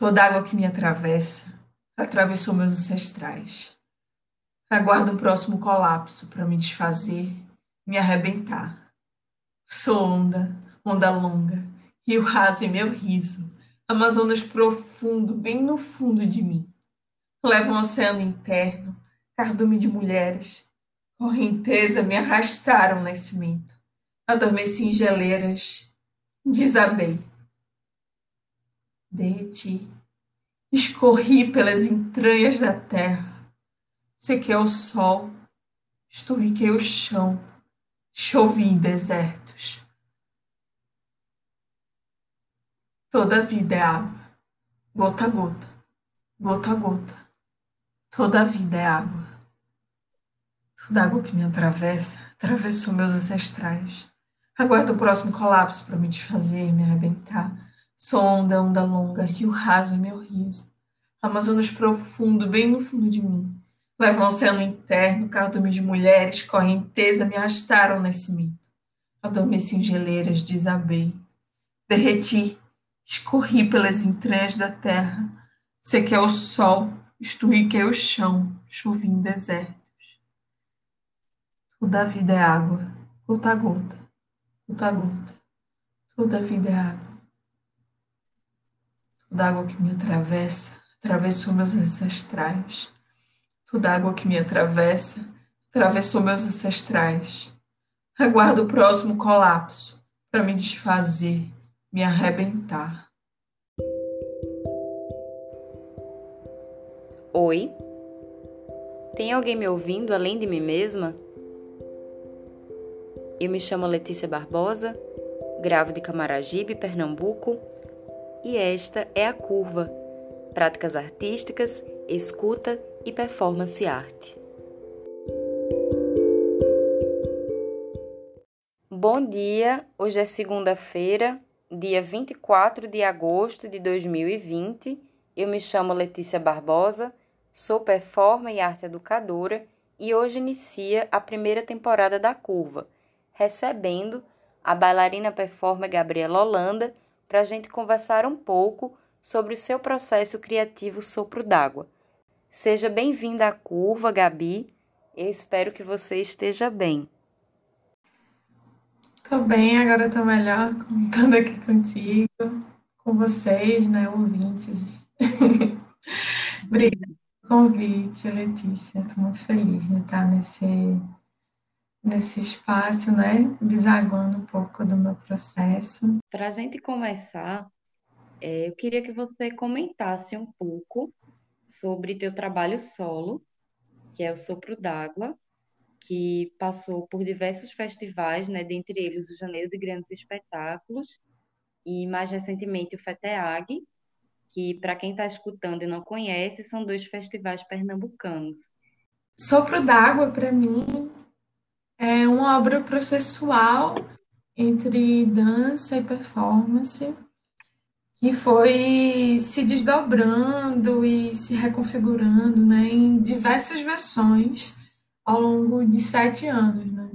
Toda água que me atravessa atravessou meus ancestrais. Aguardo um próximo colapso para me desfazer, me arrebentar. Sou onda, onda longa, rio raso em meu riso, Amazonas profundo, bem no fundo de mim. Levo um oceano interno, cardume de mulheres, correnteza me arrastaram na cimento. Adormeci em geleiras, desabei. Derreti, escorri pelas entranhas da terra, sequei o sol, esturriquei o chão, chovi em desertos. Toda vida é água, gota a gota, gota a gota. Toda a vida é água. Toda água que me atravessa atravessou meus ancestrais. Aguardo o próximo colapso para me desfazer, me arrebentar. Sou onda, onda longa, rio raso em meu riso. Amazonas profundo, bem no fundo de mim. Levam ao oceano interno, cardume de mulheres, correnteza me arrastaram ao nascimento. Adormeci em geleiras, desabei. Derreti, escorri pelas entranhas da terra. Sequei o sol, esturriquei o chão, chovi em desertos. Toda a vida é água, gota a gota, gota a gota. Toda a vida é água. Toda água que me atravessa, atravessou meus ancestrais. Toda água que me atravessa, atravessou meus ancestrais. Aguardo o próximo colapso para me desfazer, me arrebentar. Oi? Tem alguém me ouvindo além de mim mesma? Eu me chamo Letícia Barbosa, gravo de Camaragibe, Pernambuco, e esta é a Curva: Práticas Artísticas, Escuta e Performance Arte. Bom dia, hoje é segunda-feira, dia 24 de agosto de 2020. Eu me chamo Letícia Barbosa Sou performer e arte educadora e hoje inicia a primeira temporada da Curva, recebendo a bailarina performer Gabriela Holanda para a gente conversar um pouco sobre o seu processo criativo Sopro d'Água. Seja bem-vinda à Curva, Gabi. Eu espero que você esteja bem. Tô bem, agora tô melhor, contando aqui contigo, com vocês, né, ouvintes. Obrigada convite, Letícia. Estou muito feliz de estar nesse, nesse espaço, né? Desaguando um pouco do meu processo. Para a gente começar, é, eu queria que você comentasse um pouco sobre teu trabalho solo, que é o Sopro d'Água, que passou por diversos festivais, né? Dentre eles o Janeiro de Grandes Espetáculos e mais recentemente o FETEAG, que para quem está escutando e não conhece, são dois festivais pernambucanos. Sopro d'Água, para mim, é uma obra processual entre dança e performance, que foi se desdobrando e se reconfigurando né, em diversas versões ao longo de sete anos. Né?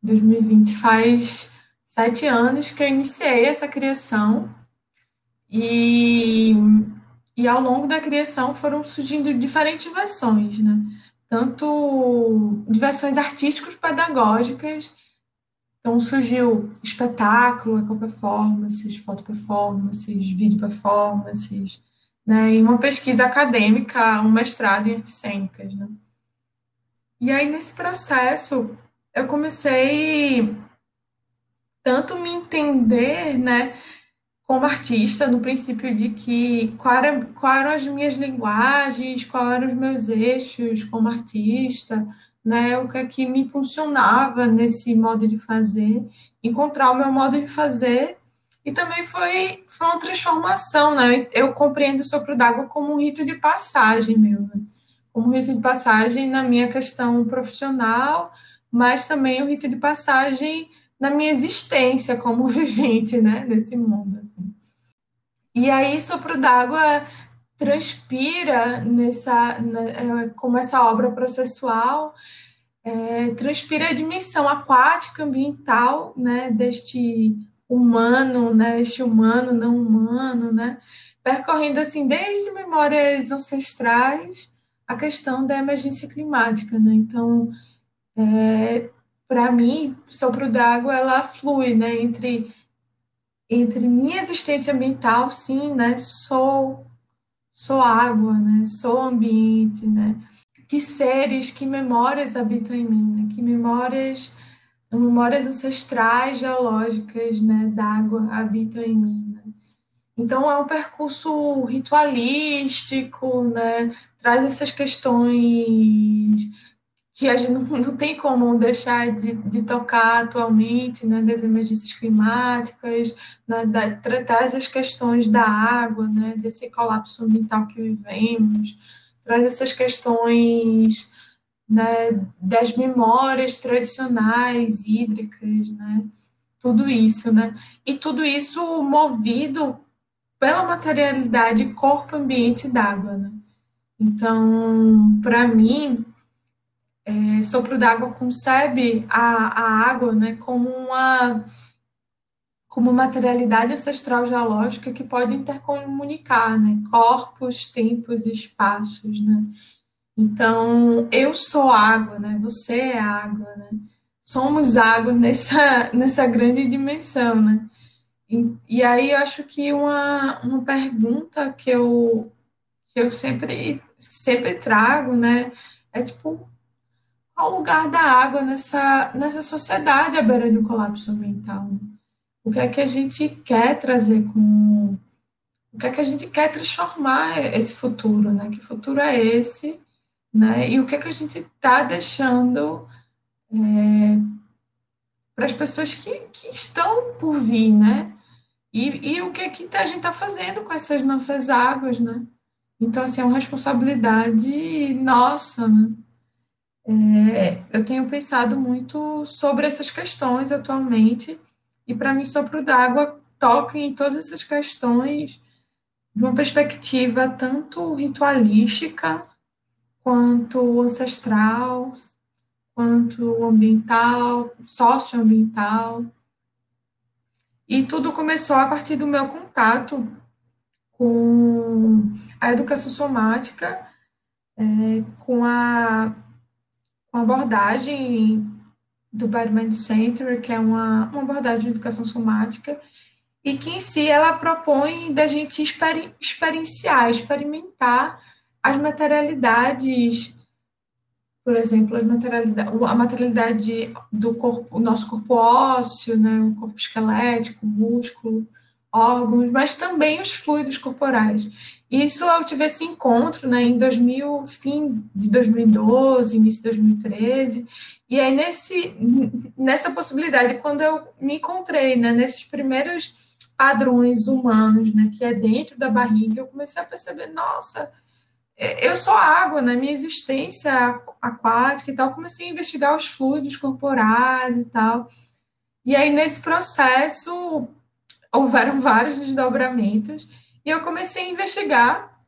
2020 faz sete anos que eu iniciei essa criação e, e ao longo da criação foram surgindo diferentes versões, né? Tanto de versões artísticos pedagógicas, então surgiu espetáculo, eco-performances, foto-performances, vídeo-performances, né? E uma pesquisa acadêmica, um mestrado em artes cênicas, né? E aí, nesse processo, eu comecei tanto me entender, né, como artista, no princípio de que qual, era, qual eram as minhas linguagens, quais eram os meus eixos como artista, né, o que é que me impulsionava nesse modo de fazer, encontrar o meu modo de fazer, e também foi, foi uma transformação, né, eu compreendo o Sopro d'Água como um rito de passagem meu, né? como um rito de passagem na minha questão profissional, mas também um rito de passagem na minha existência como vivente, né, nesse mundo. E aí, Sopro d'Água transpira nessa, né, como essa obra processual, é, transpira a dimensão aquática, ambiental, né, deste humano, né, este humano não humano, né, percorrendo assim desde memórias ancestrais a questão da emergência climática, né? Então, é, para mim, sopro d'água ela flui, né, entre entre minha existência ambiental, sim, né, sou sou água, né, sou ambiente, né, que seres, que memórias habitam em mim, né, que memórias memórias ancestrais geológicas, né, d'água habitam em mim. Né? Então é um percurso ritualístico, né, traz essas questões que a gente não, não tem como deixar de, de tocar atualmente, né, das emergências climáticas, né, da, traz as questões da água, né, desse colapso ambiental que vivemos, traz essas questões né, das memórias tradicionais hídricas, né, tudo isso, né, e tudo isso movido pela materialidade corpo-ambiente d'água, né. Então, para mim, é, Sopro d'Água concebe a, a água né, como uma como materialidade ancestral geológica que pode intercomunicar né, corpos, tempos e espaços. Né? Então, eu sou água, né? você é água. Né? Somos água nessa, nessa grande dimensão. Né? E, e aí eu acho que uma, uma pergunta que eu, que eu sempre, sempre trago né, é tipo, qual o lugar da água nessa, nessa sociedade à beira do colapso ambiental? O que é que a gente quer trazer com. O que é que a gente quer transformar esse futuro, né? Que futuro é esse, né? E o que é que a gente está deixando é, para as pessoas que, que estão por vir, né? E, e o que é que a gente está fazendo com essas nossas águas, né? Então, assim, é uma responsabilidade nossa, né? É, eu tenho pensado muito sobre essas questões atualmente, e para mim, Sopro d'Água toca em todas essas questões de uma perspectiva tanto ritualística, quanto ancestral, quanto ambiental, socioambiental. E tudo começou a partir do meu contato com a educação somática, é, com a uma abordagem do Body Center, que é uma, uma abordagem de educação somática, e que em si ela propõe da gente exper experienciar, experimentar as materialidades, por exemplo, as materialidade, a materialidade do corpo, o nosso corpo ósseo, né, o corpo esquelético, músculo, órgãos, mas também os fluidos corporais. Isso eu tive esse encontro né, em 2000, fim de 2012, início de 2013, e aí nesse, nessa possibilidade, quando eu me encontrei né, nesses primeiros padrões humanos, né, que é dentro da barriga, eu comecei a perceber, nossa, é, eu sou água, né, minha existência aquática e tal, comecei a investigar os fluidos corporais e tal, e aí nesse processo houveram vários desdobramentos, e eu comecei a investigar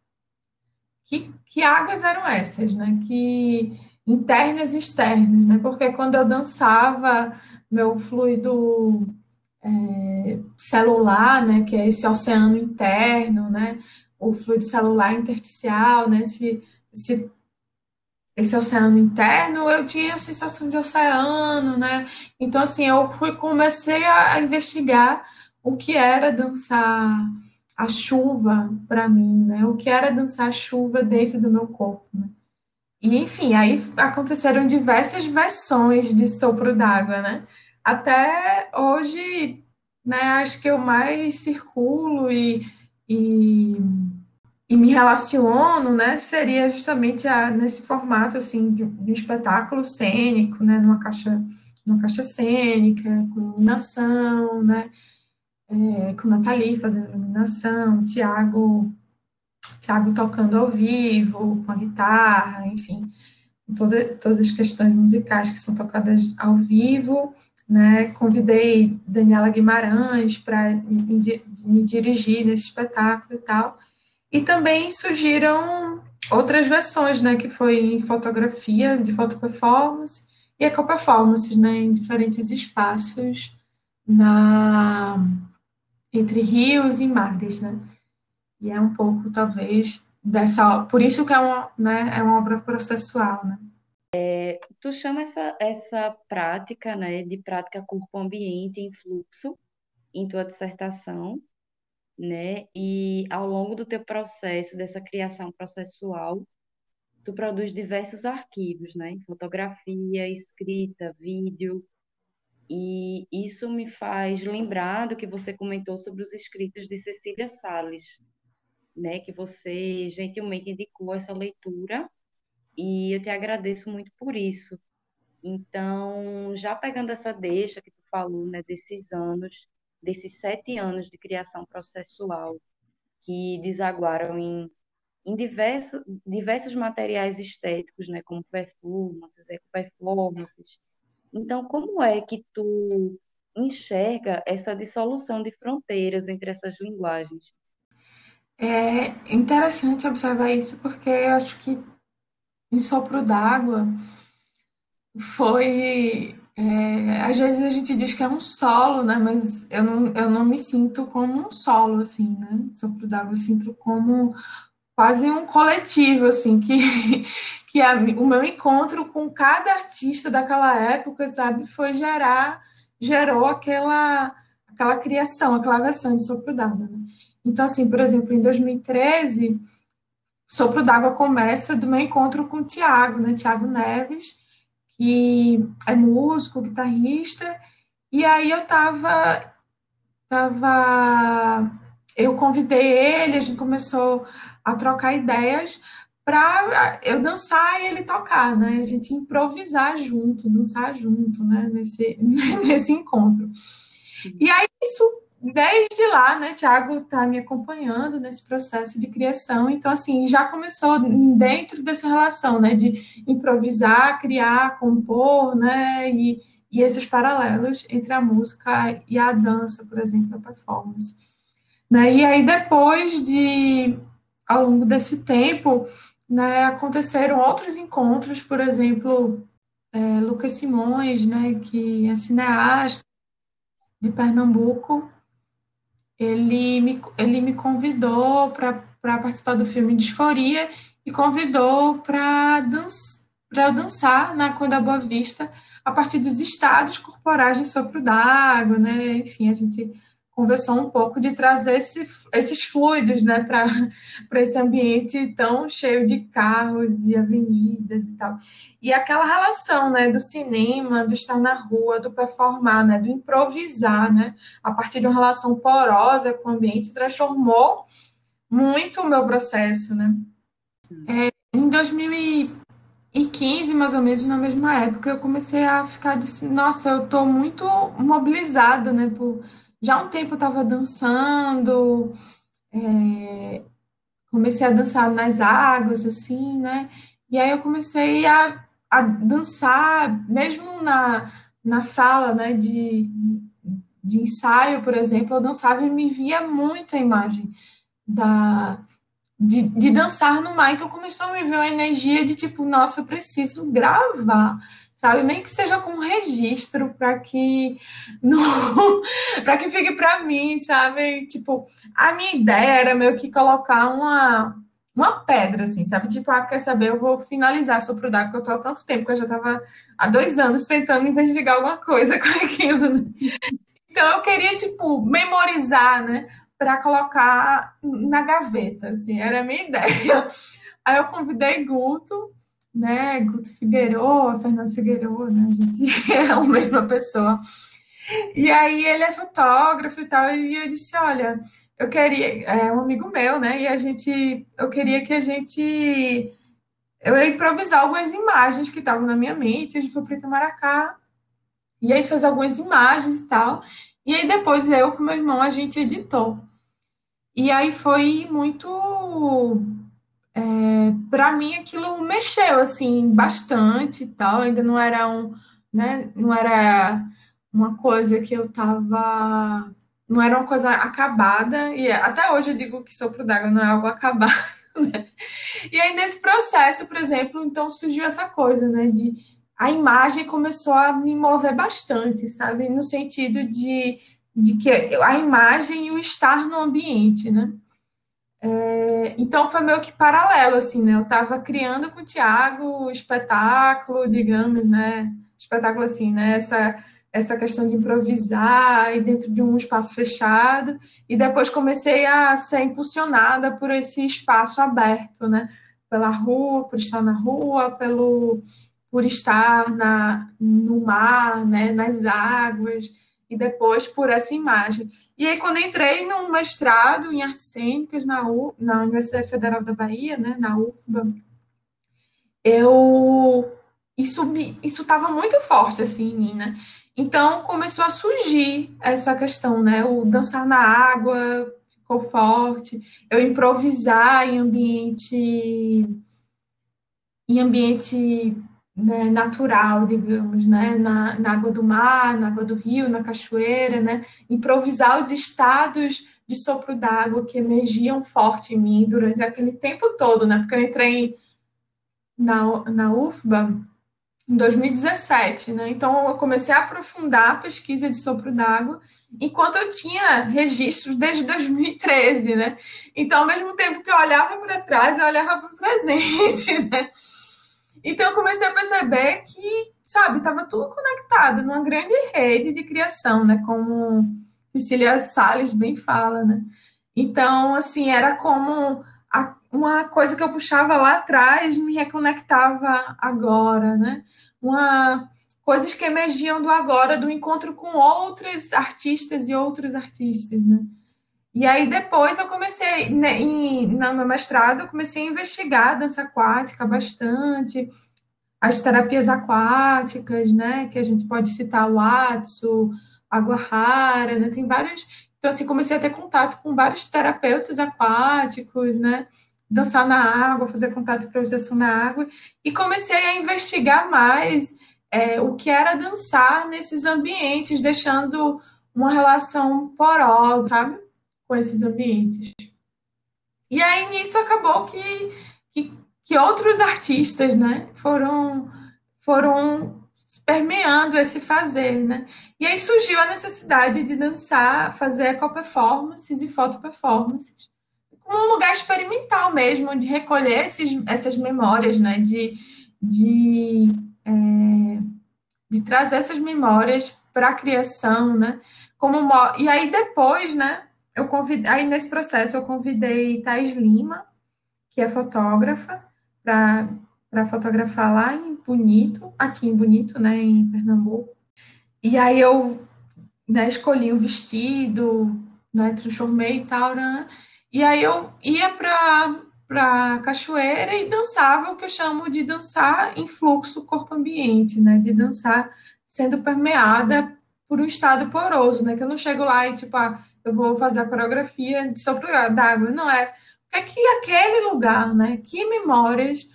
que, que águas eram essas, né? Que internas e externas, né? Porque quando eu dançava, meu fluido é, celular, né? Que é esse oceano interno, né? O fluido celular intersticial, né? Esse, esse, esse oceano interno, eu tinha a sensação de oceano, né? Então, assim, eu fui, comecei a, a investigar o que era dançar a chuva para mim, né? O que era dançar a chuva dentro do meu corpo, né? E, enfim, aí aconteceram diversas versões de sopro d'água, né? Até hoje, né, acho que eu mais circulo e, e, e me relaciono, né, seria justamente a, nesse formato, assim, de, de um espetáculo cênico, né, numa caixa, numa caixa cênica, com iluminação, né, é, com Nathalie fazendo iluminação, Tiago Tiago tocando ao vivo, com a guitarra, enfim, toda, todas as questões musicais que são tocadas ao vivo, né? Convidei Daniela Guimarães para me, me, dirigir nesse espetáculo e tal. E também surgiram outras versões, né? Que foi em fotografia, de foto performance, e eco-performance, né? Em diferentes espaços na entre rios e mares, né? E é um pouco, talvez, dessa. Por isso que é uma, né, é uma obra processual, né? É, tu chama essa, essa prática, né, de prática corpo-ambiente em fluxo em tua dissertação, né? E ao longo do teu processo, dessa criação processual, tu produz diversos arquivos, né? Fotografia, escrita, vídeo, e isso me faz lembrar do que você comentou sobre os escritos de Cecília Sales, né? Que você gentilmente indicou essa leitura, e eu te agradeço muito por isso. Então, já pegando essa deixa que tu falou, né, desses anos, desses sete anos de criação processual, que desaguaram em em diversos, diversos materiais estéticos, né, como performances, eco-performances. Então, como é que tu enxerga essa dissolução de fronteiras entre essas linguagens? É interessante observar isso, porque eu acho que em Sopro d'Água foi. É, às vezes a gente diz que é um solo, né? Mas eu não, eu não me sinto como um solo, assim, né? Sopro d'Água eu sinto como quase um coletivo, assim, que, que a, o meu encontro com cada artista daquela época, sabe, foi gerar, gerou aquela, aquela criação, aquela versão de Sopro d'Água. Né? Então, assim, por exemplo, em 2013, Sopro d'Água começa do meu encontro com o Tiago, né, Tiago Neves, que é músico, guitarrista, e aí eu tava, tava eu convidei ele, a gente começou a trocar ideias para eu dançar e ele tocar, né? A gente improvisar junto, dançar junto, né? Nesse, nesse encontro. E aí, isso, desde lá, né? Tiago está me acompanhando nesse processo de criação. Então, assim, já começou dentro dessa relação, né? De improvisar, criar, compor, né? E, e esses paralelos entre a música e a dança, por exemplo, a performance. Né? E aí, depois de ao longo desse tempo, né, aconteceram outros encontros, por exemplo, é, Lucas Simões, né, que é cineasta de Pernambuco, ele me, ele me convidou para participar do filme Disforia e convidou para dans, dançar na Cor da Boa Vista a partir dos estados corporais de sopro d'água, né? Enfim, a gente conversou um pouco de trazer esse, esses fluidos né, para esse ambiente tão cheio de carros e avenidas e tal. E aquela relação né, do cinema, do estar na rua, do performar, né, do improvisar, né, a partir de uma relação porosa com o ambiente, transformou muito o meu processo. Né? É, em 2015, mais ou menos, na mesma época, eu comecei a ficar de nossa, eu estou muito mobilizada né, por já há um tempo eu estava dançando, é, comecei a dançar nas águas, assim, né? E aí eu comecei a, a dançar, mesmo na, na sala né, de, de ensaio, por exemplo, eu dançava e me via muito a imagem da, de, de dançar no mar. Então começou a me ver uma energia de tipo, nossa, eu preciso gravar sabe? Nem que seja com registro para que não para que fique para mim, sabe? Tipo, a minha ideia era meio que colocar uma uma pedra, assim, sabe? Tipo, ah, quer saber? Eu vou finalizar sobre o DAC, que eu tô há tanto tempo que eu já estava há dois anos tentando investigar alguma coisa com aquilo. Né? Então, eu queria, tipo, memorizar, né? Para colocar na gaveta, assim, era a minha ideia. Aí eu convidei Guto, né? Guto Figueiredo, Fernando Figueiredo, né? A gente é a mesma pessoa. E aí ele é fotógrafo e tal, e eu disse, olha, eu queria, é um amigo meu, né? E a gente, eu queria que a gente, eu ia improvisar algumas imagens que estavam na minha mente, a gente foi para Itamaracá, e aí fez algumas imagens e tal, e aí depois eu com meu irmão, a gente editou. E aí foi muito é, para mim aquilo mexeu assim bastante e tal. Ainda não era um né não era uma coisa que eu tava não era uma coisa acabada. E até hoje eu digo que sopro d'água não é algo acabado né? e aí nesse processo por exemplo então surgiu essa coisa né de a imagem começou a me mover bastante sabe? No sentido de de que a imagem e o estar no ambiente né É, então foi meio que paralelo, assim, né? Eu estava criando com o Tiago o espetáculo, digamos, né? Espetáculo assim, né? Essa, essa questão de improvisar e dentro de um espaço fechado, e depois comecei a ser impulsionada por esse espaço aberto, né? Pela rua, por estar na rua, pelo por estar na, no mar, né? Nas águas, e depois por essa imagem. E aí, quando entrei no mestrado em artes cênicas na, U, na Universidade Federal da Bahia, né, na UFBA, eu isso isso estava muito forte assim em mim, né? Então começou a surgir essa questão, né? O dançar na água ficou forte, eu improvisar em ambiente em ambiente né, natural, digamos, né, na, na, água do mar, na água do rio, na cachoeira, né, improvisar os estados de sopro d'água que emergiam forte em mim durante aquele tempo todo, né, porque eu entrei na, na UFBA em 2017, né, então eu comecei a aprofundar a pesquisa de sopro d'água, enquanto eu tinha registros desde 2013, né, então ao mesmo tempo que eu olhava para trás, eu olhava para o presente, né, então eu comecei a perceber que, sabe, estava tudo conectado numa grande rede de criação, né? Como Cecília Salles bem fala, né? Então, assim, era como a, uma coisa que eu puxava lá atrás me reconectava agora, né? Uma coisas que emergiam do agora, do encontro com outros artistas e outros artistas, né? E aí depois eu comecei, né, em, no meu mestrado, eu comecei a investigar a dança aquática bastante, as terapias aquáticas, né, que a gente pode citar o Atsu, a Guahara, né, tem várias... Então, assim, comecei a ter contato com vários terapeutas aquáticos, né, dançar na água, fazer contato e improvisação na água, e comecei a investigar mais é, o que era dançar nesses ambientes, deixando uma relação porosa, sabe? Com esses ambientes. E aí nisso acabou que, que, que outros artistas né, foram, foram permeando esse fazer, né? E aí surgiu a necessidade de dançar, fazer eco-performances e foto-performances, como um lugar experimental mesmo, de recolher esses, essas memórias, né? De, de, é, de trazer essas memórias para a criação, né? Como, e aí depois, né? Eu convidei, aí nesse processo eu convidei Thais Lima, que é fotógrafa, para fotografar lá em Bonito, aqui em Bonito, né, em Pernambuco. E aí eu né, escolhi o vestido, né, transformei e tal, né, e aí eu ia para para cachoeira e dançava o que eu chamo de dançar em fluxo corpo-ambiente, né, de dançar sendo permeada por um estado poroso, né, que eu não chego lá e tipo, ah, eu vou fazer a coreografia só para d'água. Não é. É que aquele lugar, né? Que memórias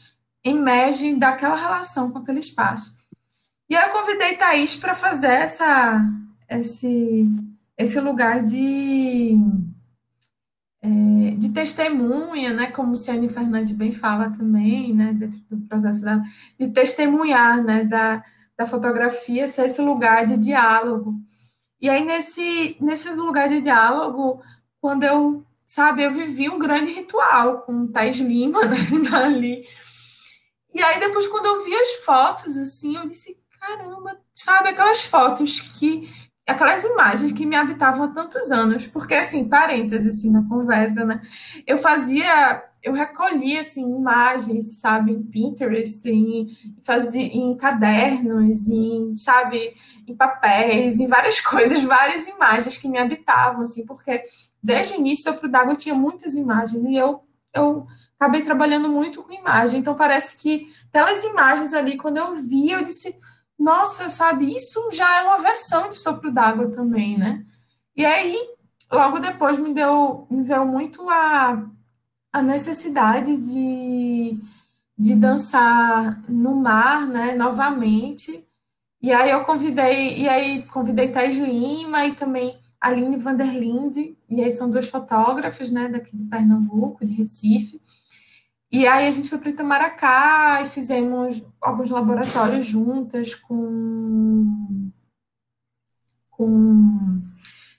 emergem daquela relação com aquele espaço? E aí eu convidei Thaís para fazer essa, esse, esse lugar de, é, de testemunha, né? Como Ciane Fernandes bem fala também, né? Dentro do processo dela, de testemunhar, né? Da, da fotografia ser esse lugar de diálogo. E aí, nesse, nesse lugar de diálogo, quando eu, sabe, eu vivi um grande ritual com Thais Lima né, ali. E aí, depois, quando eu vi as fotos, assim, eu disse, caramba, sabe, aquelas fotos que, aquelas imagens que me habitavam há tantos anos, porque, assim, parênteses, assim, na conversa, né, eu fazia eu recolhi assim imagens, sabe, em Pinterest, em fazia em cadernos, em, sabe, em papéis, em várias coisas, várias imagens que me habitavam assim, porque desde o início o Pro d'Água tinha muitas imagens e eu eu acabei trabalhando muito com imagem. Então parece que aquelas imagens ali quando eu vi, eu disse, nossa, sabe, isso já é uma versão de Sopro d'Água também, né? E aí, logo depois me deu me veio muito a a necessidade de, de dançar no mar, né, novamente. E aí eu convidei, e aí convidei Thais Lima e também Aline Vanderlinde, e aí são duas fotógrafas, né, daqui de Pernambuco, de Recife. E aí a gente foi para Itamaracá e fizemos alguns laboratórios juntas com com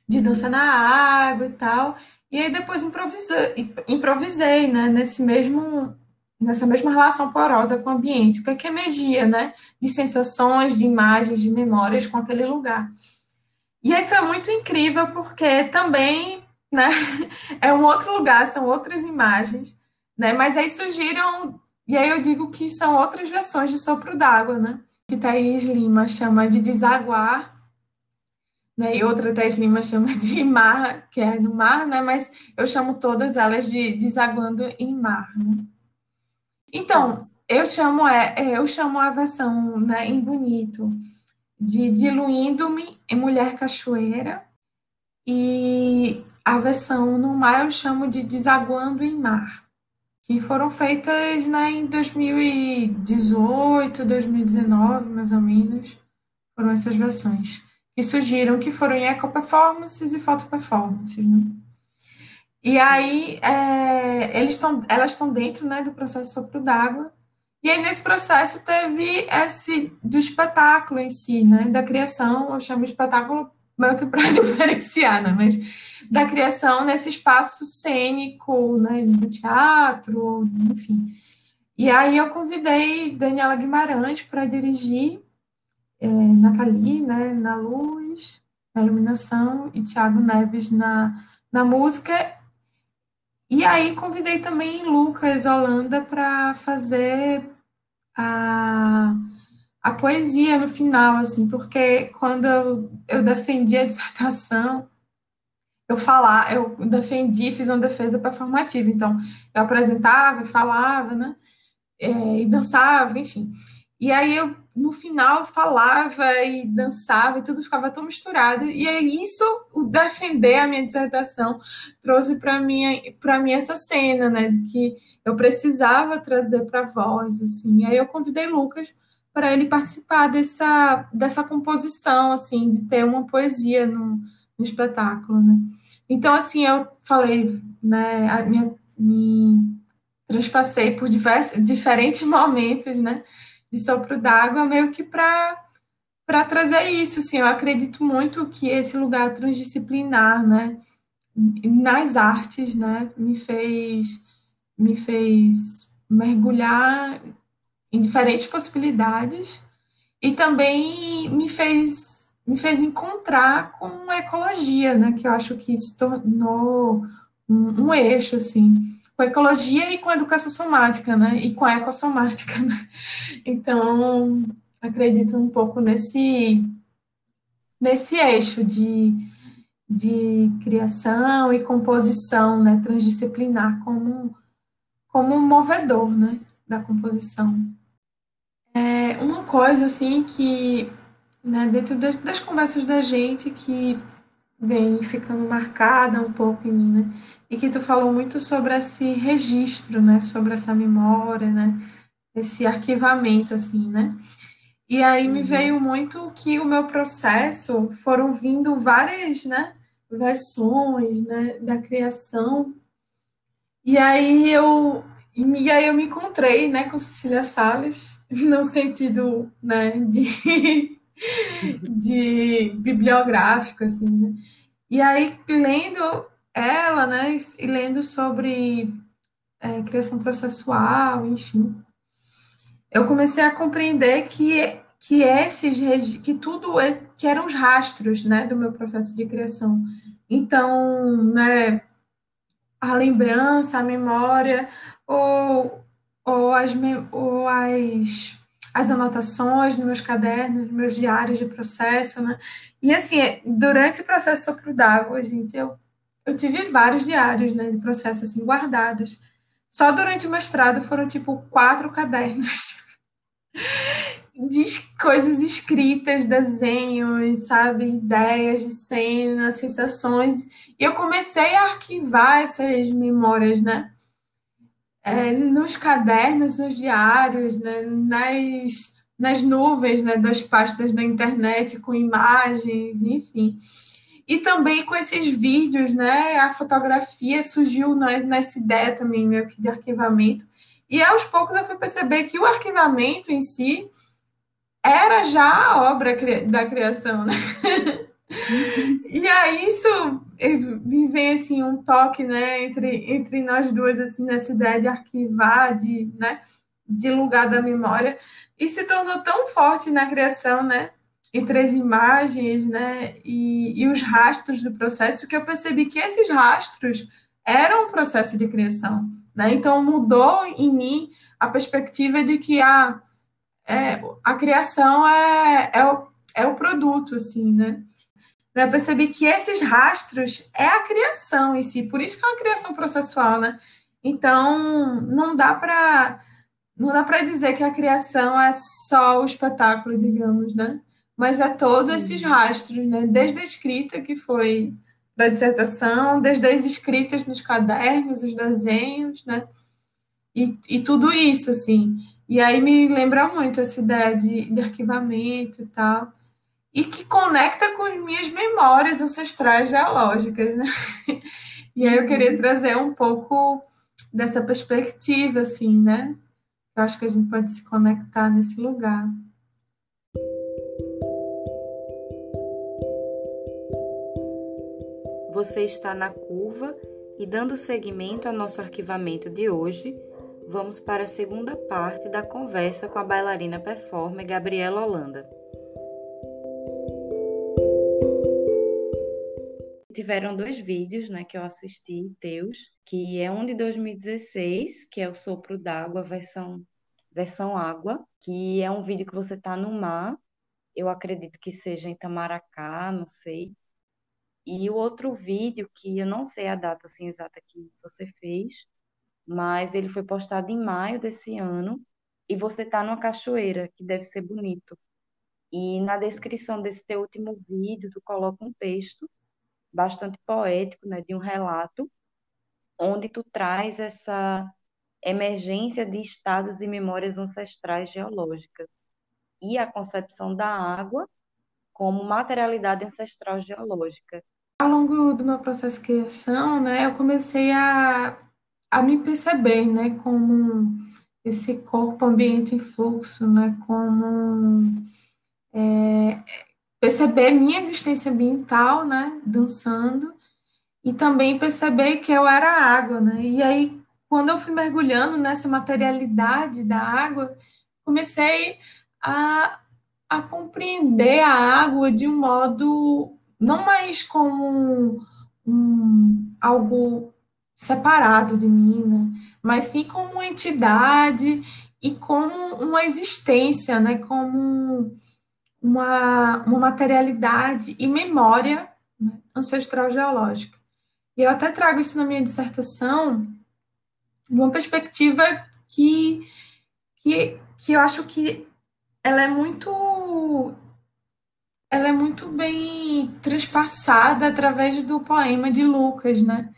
de dança na água e tal. E aí depois improvisei, improvisei né, nesse mesmo, nessa mesma relação porosa com o ambiente. O que é, que magia, né? De sensações, de imagens, de memórias com aquele lugar. E aí foi muito incrível, porque também né, é um outro lugar, são outras imagens, né? Mas aí surgiram, e aí eu digo que são outras versões de sopro d'água, né? Que Thaís Lima chama de desaguar né? E outra Thais Lima chama de mar, que é no mar, né? Mas eu chamo todas elas de desaguando em mar, né? Então, eu chamo, é, é, eu chamo a versão né, em bonito de Diluindo-me em Mulher Cachoeira e a versão no mar eu chamo de Desaguando em Mar, que foram feitas né, em 2018, 2019, mais ou menos, foram essas versões que surgiram, que foram em eco-performances e foto-performances, né? E aí, é, eles tão, elas estão dentro né, do processo sopro d'água, e aí nesse processo teve esse do espetáculo em si, né, da criação, eu chamo de espetáculo meio que para diferenciar, né, mas da criação nesse espaço cênico, né, do teatro, enfim. E aí eu convidei Daniela Guimarães para dirigir, é, Nathalie, né, na luz, na iluminação, e Tiago Neves na, na música. E aí convidei também Lucas Holanda para fazer a, a poesia no final, assim, porque quando eu, eu defendi a dissertação, eu falar, eu defendi, fiz uma defesa performativa, então eu apresentava, falava, né, é, e dançava, enfim. E aí eu no final falava e dançava e tudo ficava tão misturado. E é isso, o defender a minha dissertação trouxe para mim, para mim essa cena, né, de que eu precisava trazer para voz, assim. E aí eu convidei Lucas para ele participar dessa, dessa composição, assim, de ter uma poesia no, no espetáculo, né. Então, assim, eu falei, né, a minha, me transpassei por diversos, diferentes momentos, né, de sopro d'água, meio que para para trazer isso, assim, eu acredito muito que esse lugar transdisciplinar, né, nas artes, né, me fez me fez mergulhar em diferentes possibilidades e também me fez me fez encontrar com a ecologia, né, que eu acho que se tornou um, um eixo assim com ecologia e com educação somática, né? E com a ecossomática, né? Então, acredito um pouco nesse, nesse eixo de, de criação e composição, né? Transdisciplinar como, como um movedor, né? Da composição. É uma coisa, assim, que, né, dentro das, das conversas da gente, que vem ficando marcada um pouco em mim, né? e que tu falou muito sobre esse registro, né, sobre essa memória, né, esse arquivamento, assim, né, e aí me uhum. veio muito que o meu processo foram vindo várias, né, versões, né, da criação, e aí eu e aí eu me encontrei, né, com Cecília Salles, no sentido, né, de, de bibliográfico, assim, né, e aí lendo ela, né, e lendo sobre é, criação processual, enfim, eu comecei a compreender que que esses que tudo é, que eram os rastros, né, do meu processo de criação. Então, né, a lembrança, a memória ou ou as ou as as anotações nos meus cadernos, nos meus diários de processo, né? E assim, durante o processo sopro d'água, gente, eu eu tive vários diários, né, de processo assim guardados. Só durante o mestrado foram tipo quatro cadernos de coisas escritas, desenhos, sabe, ideias de cena, sensações. E eu comecei a arquivar essas memórias, né, é, nos cadernos, nos diários, né, nas nas nuvens, né, das pastas da internet com imagens, enfim. E também com esses vídeos, né, a fotografia surgiu nessa ideia também meio que de arquivamento. E aos poucos eu fui perceber que o arquivamento em si era já a obra da criação, né? E aí isso me vem assim um toque, né, entre, entre nós duas assim nessa ideia de arquivar, de, né, de lugar da memória, e se tornou tão forte na criação, né, entre as imagens, né, e, e os rastros do processo, que eu percebi que esses rastros eram um processo de criação, né? Então mudou em mim a perspectiva de que a, é, a criação é, é, o, é o produto, assim, né? Eu percebi que esses rastros é a criação em si, por isso que é uma criação processual, né? Então, não dá para não dá para dizer que a criação é só o espetáculo, digamos, né? Mas é todos esses rastros, né? Desde a escrita, que foi para a dissertação, desde as escritas nos cadernos, os desenhos, né? E, e tudo isso, assim. E aí me lembra muito essa ideia de, de arquivamento e tal e que conecta com as minhas memórias ancestrais geológicas, né? E aí eu queria trazer um pouco dessa perspectiva, assim, né? Eu acho que a gente pode se conectar nesse lugar. Você está na curva e dando seguimento ao nosso arquivamento de hoje, vamos para a segunda parte da conversa com a bailarina performer Gabriela Holanda. Tiveram dois vídeos, né, que eu assisti, teus, que é um de 2016, que é o Sopro d'Água, versão, versão água, que é um vídeo que você tá no mar, eu acredito que seja em Tamaracá, não sei. E o outro vídeo, que eu não sei a data assim, exata que você fez, mas ele foi postado em maio desse ano, e você tá numa cachoeira, que deve ser bonito. E na descrição desse teu último vídeo, tu coloca um texto bastante poético, né, de um relato, onde tu traz essa emergência de estados e memórias ancestrais geológicas e a concepção da água como materialidade ancestral geológica. Ao longo do meu processo de criação, né, eu comecei a, a me perceber, né, como esse corpo ambiente em fluxo, né, como é, perceber minha existência ambiental, né, dançando, e também perceber que eu era água, né? E aí, quando eu fui mergulhando nessa materialidade da água, comecei a, a compreender a água de um modo não mais como um, algo separado de mim, né? mas sim como uma entidade e como uma existência, né? como uma, uma materialidade e memória né, ancestral geológica. E eu até trago isso na minha dissertação de uma perspectiva que, que, que eu acho que ela é muito ela é muito bem transpassada através do poema de Lucas, né?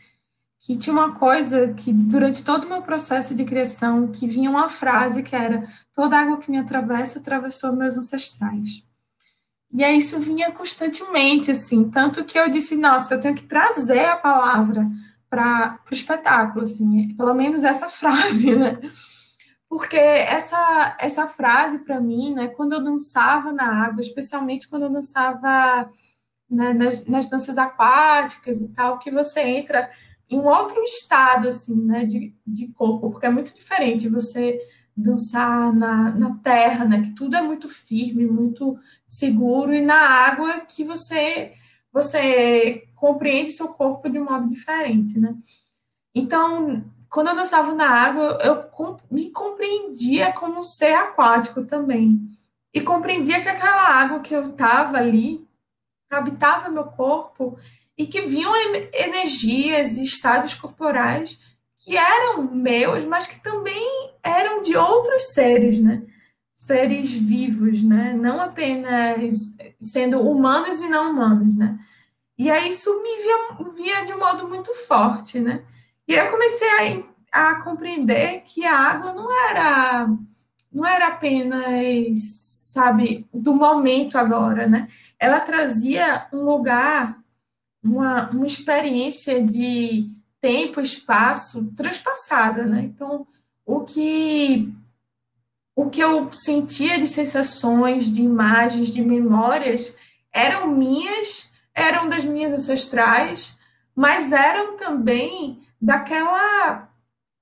Que tinha uma coisa que durante todo o meu processo de criação que vinha uma frase que era toda água que me atravessa atravessou meus ancestrais. E aí isso vinha constantemente, assim, tanto que eu disse, nossa, eu tenho que trazer a palavra para o espetáculo, assim, pelo menos essa frase, né? Porque essa, essa frase, para mim, né, quando eu dançava na água, especialmente quando eu dançava né, nas, nas danças aquáticas e tal, que você entra em um outro estado, assim, né, de, de corpo, porque é muito diferente você dançar na, na terra, né? Que tudo é muito firme, muito seguro, e na água que você você compreende seu corpo de um modo diferente, né? Então, quando eu dançava na água, eu me compreendia como um ser aquático também. E compreendia que aquela água que eu estava ali habitava meu corpo e que vinham energias e estados corporais que eram meus, mas que também eram de outros seres, né? Seres vivos, né? Não apenas sendo humanos e não humanos, né? E aí isso me via, via de um modo muito forte, né? E eu comecei a, a compreender que a água não era não era apenas, sabe, do momento agora, né? Ela trazia um lugar, uma, uma experiência de tempo, espaço transpassada, né? Então, o que o que eu sentia de sensações, de imagens, de memórias eram minhas eram das minhas ancestrais, mas eram também daquela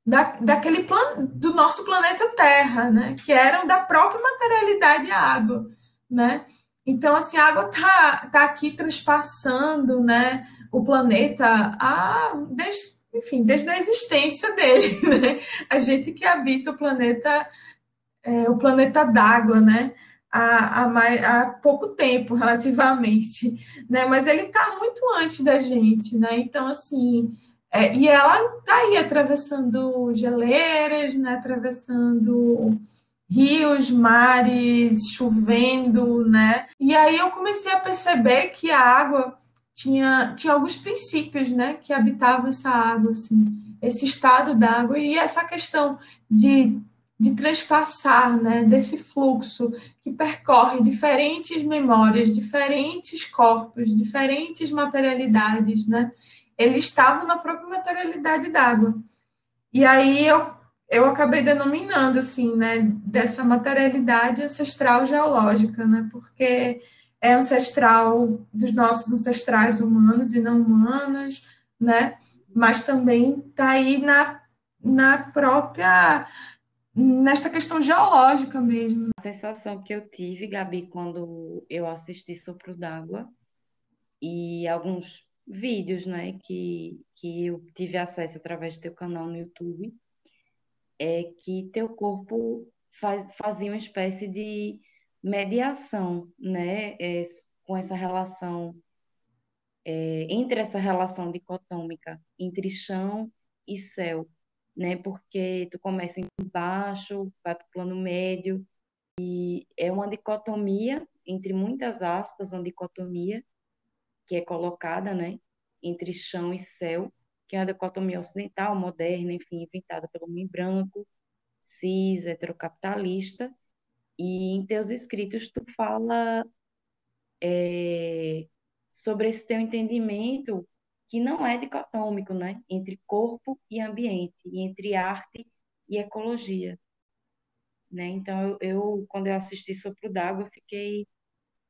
da, daquele plan, do nosso planeta Terra, né? Que eram da própria materialidade água, né? Então, assim, a água tá, tá aqui transpassando, né? O planeta, a, desde, enfim, desde a existência dele, né? A gente que habita o planeta, é, o planeta d'água, né? Há, há, há, pouco tempo, relativamente, né? Mas ele está muito antes da gente, né? Então, assim, é, e ela está aí atravessando geleiras, né, atravessando rios, mares, chovendo, né? E aí eu comecei a perceber que a água tinha, tinha alguns princípios, né, que habitavam essa água, assim, esse estado d'água e essa questão de, de transpassar, né, desse fluxo que percorre diferentes memórias, diferentes corpos, diferentes materialidades, né? eles estavam na própria materialidade d'água. E aí eu, eu acabei denominando, assim, né, dessa materialidade ancestral geológica, né, porque é ancestral dos nossos ancestrais humanos e não humanos, né, mas também está aí na, na própria nesta questão geológica mesmo. A sensação que eu tive, Gabi, quando eu assisti Sopro d'Água e alguns vídeos, né, que, que eu tive acesso através do teu canal no YouTube, é que teu corpo faz, fazia uma espécie de mediação, né, é, com essa relação, é, entre essa relação dicotômica entre chão e céu, né, porque tu começa embaixo, vai para o plano médio, e é uma dicotomia, entre muitas aspas, uma dicotomia, que é colocada, né, entre chão e céu, que é uma dicotomia ocidental, moderna, enfim, inventada pelo homem branco, cis, heterocapitalista, e em teus escritos tu fala é, sobre esse teu entendimento que não é dicotômico, né, entre corpo e ambiente, e entre arte e ecologia, né? Então eu, eu quando eu assisti Sopro d'Água, eu fiquei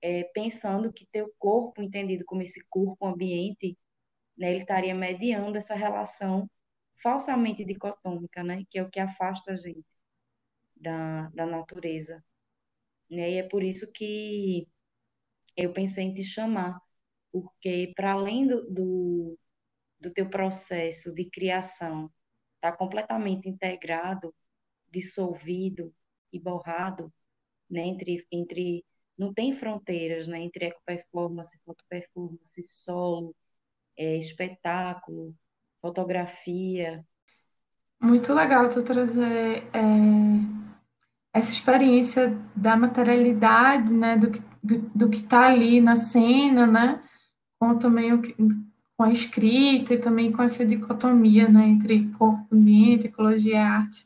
é, pensando que teu corpo, entendido como esse corpo ambiente, né, ele estaria mediando essa relação falsamente dicotômica, né, que é o que afasta a gente da, da natureza. Né? E é por isso que eu pensei em te chamar, porque para além do, do, do teu processo de criação estar tá completamente integrado, dissolvido e borrado, né, entre, entre não tem fronteiras, né, entre ecoperformance, fotoperformance, solo, é, espetáculo, fotografia. Muito legal tu trazer é, essa experiência da materialidade, né, do que do que está ali na cena, né, com também o que, com a escrita e também com essa dicotomia, né, entre corpo, ambiente, ecologia e arte.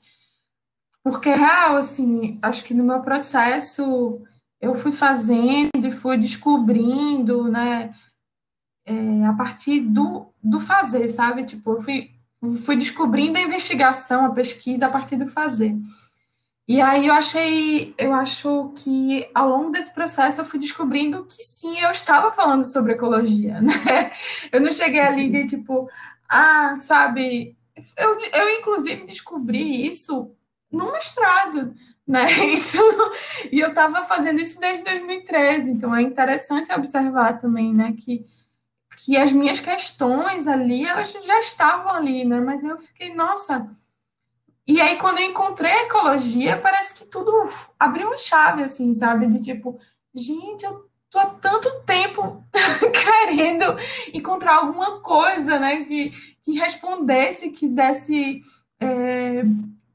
Porque real, assim, acho que no meu processo eu fui fazendo e fui descobrindo, né, é, a partir do, do fazer, sabe? Tipo, eu fui, fui descobrindo a investigação, a pesquisa a partir do fazer. E aí eu achei, eu acho que ao longo desse processo eu fui descobrindo que sim, eu estava falando sobre ecologia, né? Eu não cheguei ali de tipo, ah, sabe, eu, eu inclusive descobri isso no mestrado, né? Isso, e eu estava fazendo isso desde 2013, então é interessante observar também, né, que que as minhas questões ali, elas já estavam ali, né? Mas eu fiquei, nossa. E aí, quando eu encontrei a ecologia, parece que tudo abriu uma chave, assim, sabe? De tipo, gente, eu tô há tanto tempo querendo encontrar alguma coisa, né? Que, que respondesse, que desse. É,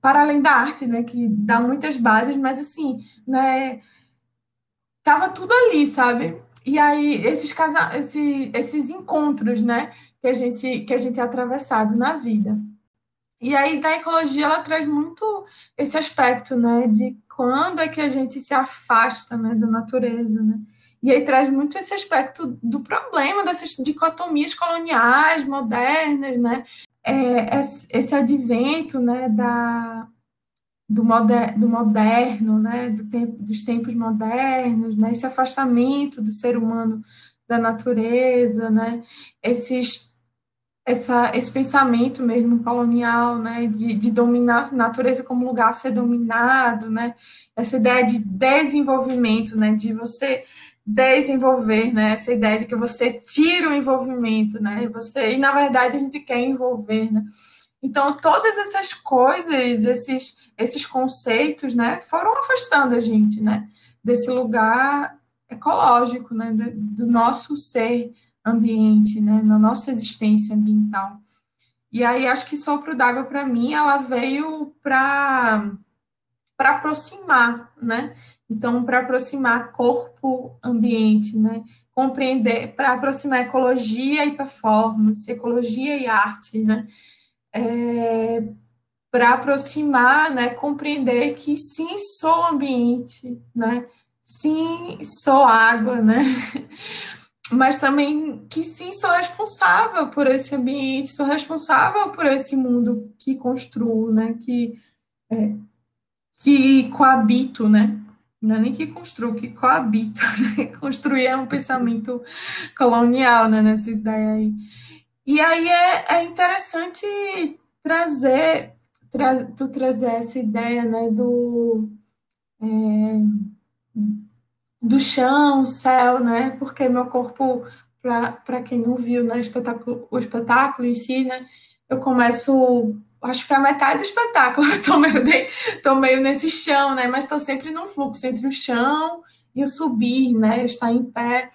para além da arte, né? Que dá muitas bases, mas assim, né? Tava tudo ali, sabe? E aí, esses, casa... Esse, esses encontros, né, que a, gente, que a gente é atravessado na vida. E aí, da ecologia, ela traz muito esse aspecto, né, de quando é que a gente se afasta, né, da natureza, né? E aí traz muito esse aspecto do problema dessas dicotomias coloniais, modernas, né? É, esse advento, né, da, do, moder, do moderno, né, do tempo, dos tempos modernos, né, esse afastamento do ser humano da natureza, né? Esses essa, esse pensamento mesmo colonial, né, de, de dominar a natureza como lugar a ser dominado, né, essa ideia de desenvolvimento, né, de você desenvolver, né, essa ideia de que você tira o envolvimento, né, você, e na verdade a gente quer envolver, né, então todas essas coisas, esses, esses conceitos, né, foram afastando a gente, né, desse lugar ecológico, né, do, do nosso ser, ambiente, né, na nossa existência ambiental. E aí acho que Sopro d'Água para mim ela veio para aproximar, né? Então, para aproximar corpo, ambiente, né? Compreender, para aproximar ecologia e performance, ecologia e arte, né? É, para aproximar, né? Compreender que sim, sou ambiente, né? Sim, sou água, né? mas também que sim sou responsável por esse ambiente, sou responsável por esse mundo que construo, né? Que, é, que coabito, né? Não é nem que construo, que coabito. Né? Construir é um pensamento colonial, né? Nessa ideia aí. E aí é, é interessante trazer, tra, tu trazer essa ideia, né? Do é, do chão, céu, né? Porque meu corpo, para quem não viu né, o, espetáculo, o espetáculo em si, né? Eu começo, acho que é a metade do espetáculo, eu tô meio, de, tô meio nesse chão, né? Mas estou sempre num fluxo entre o chão e o subir, né? Estar em pé.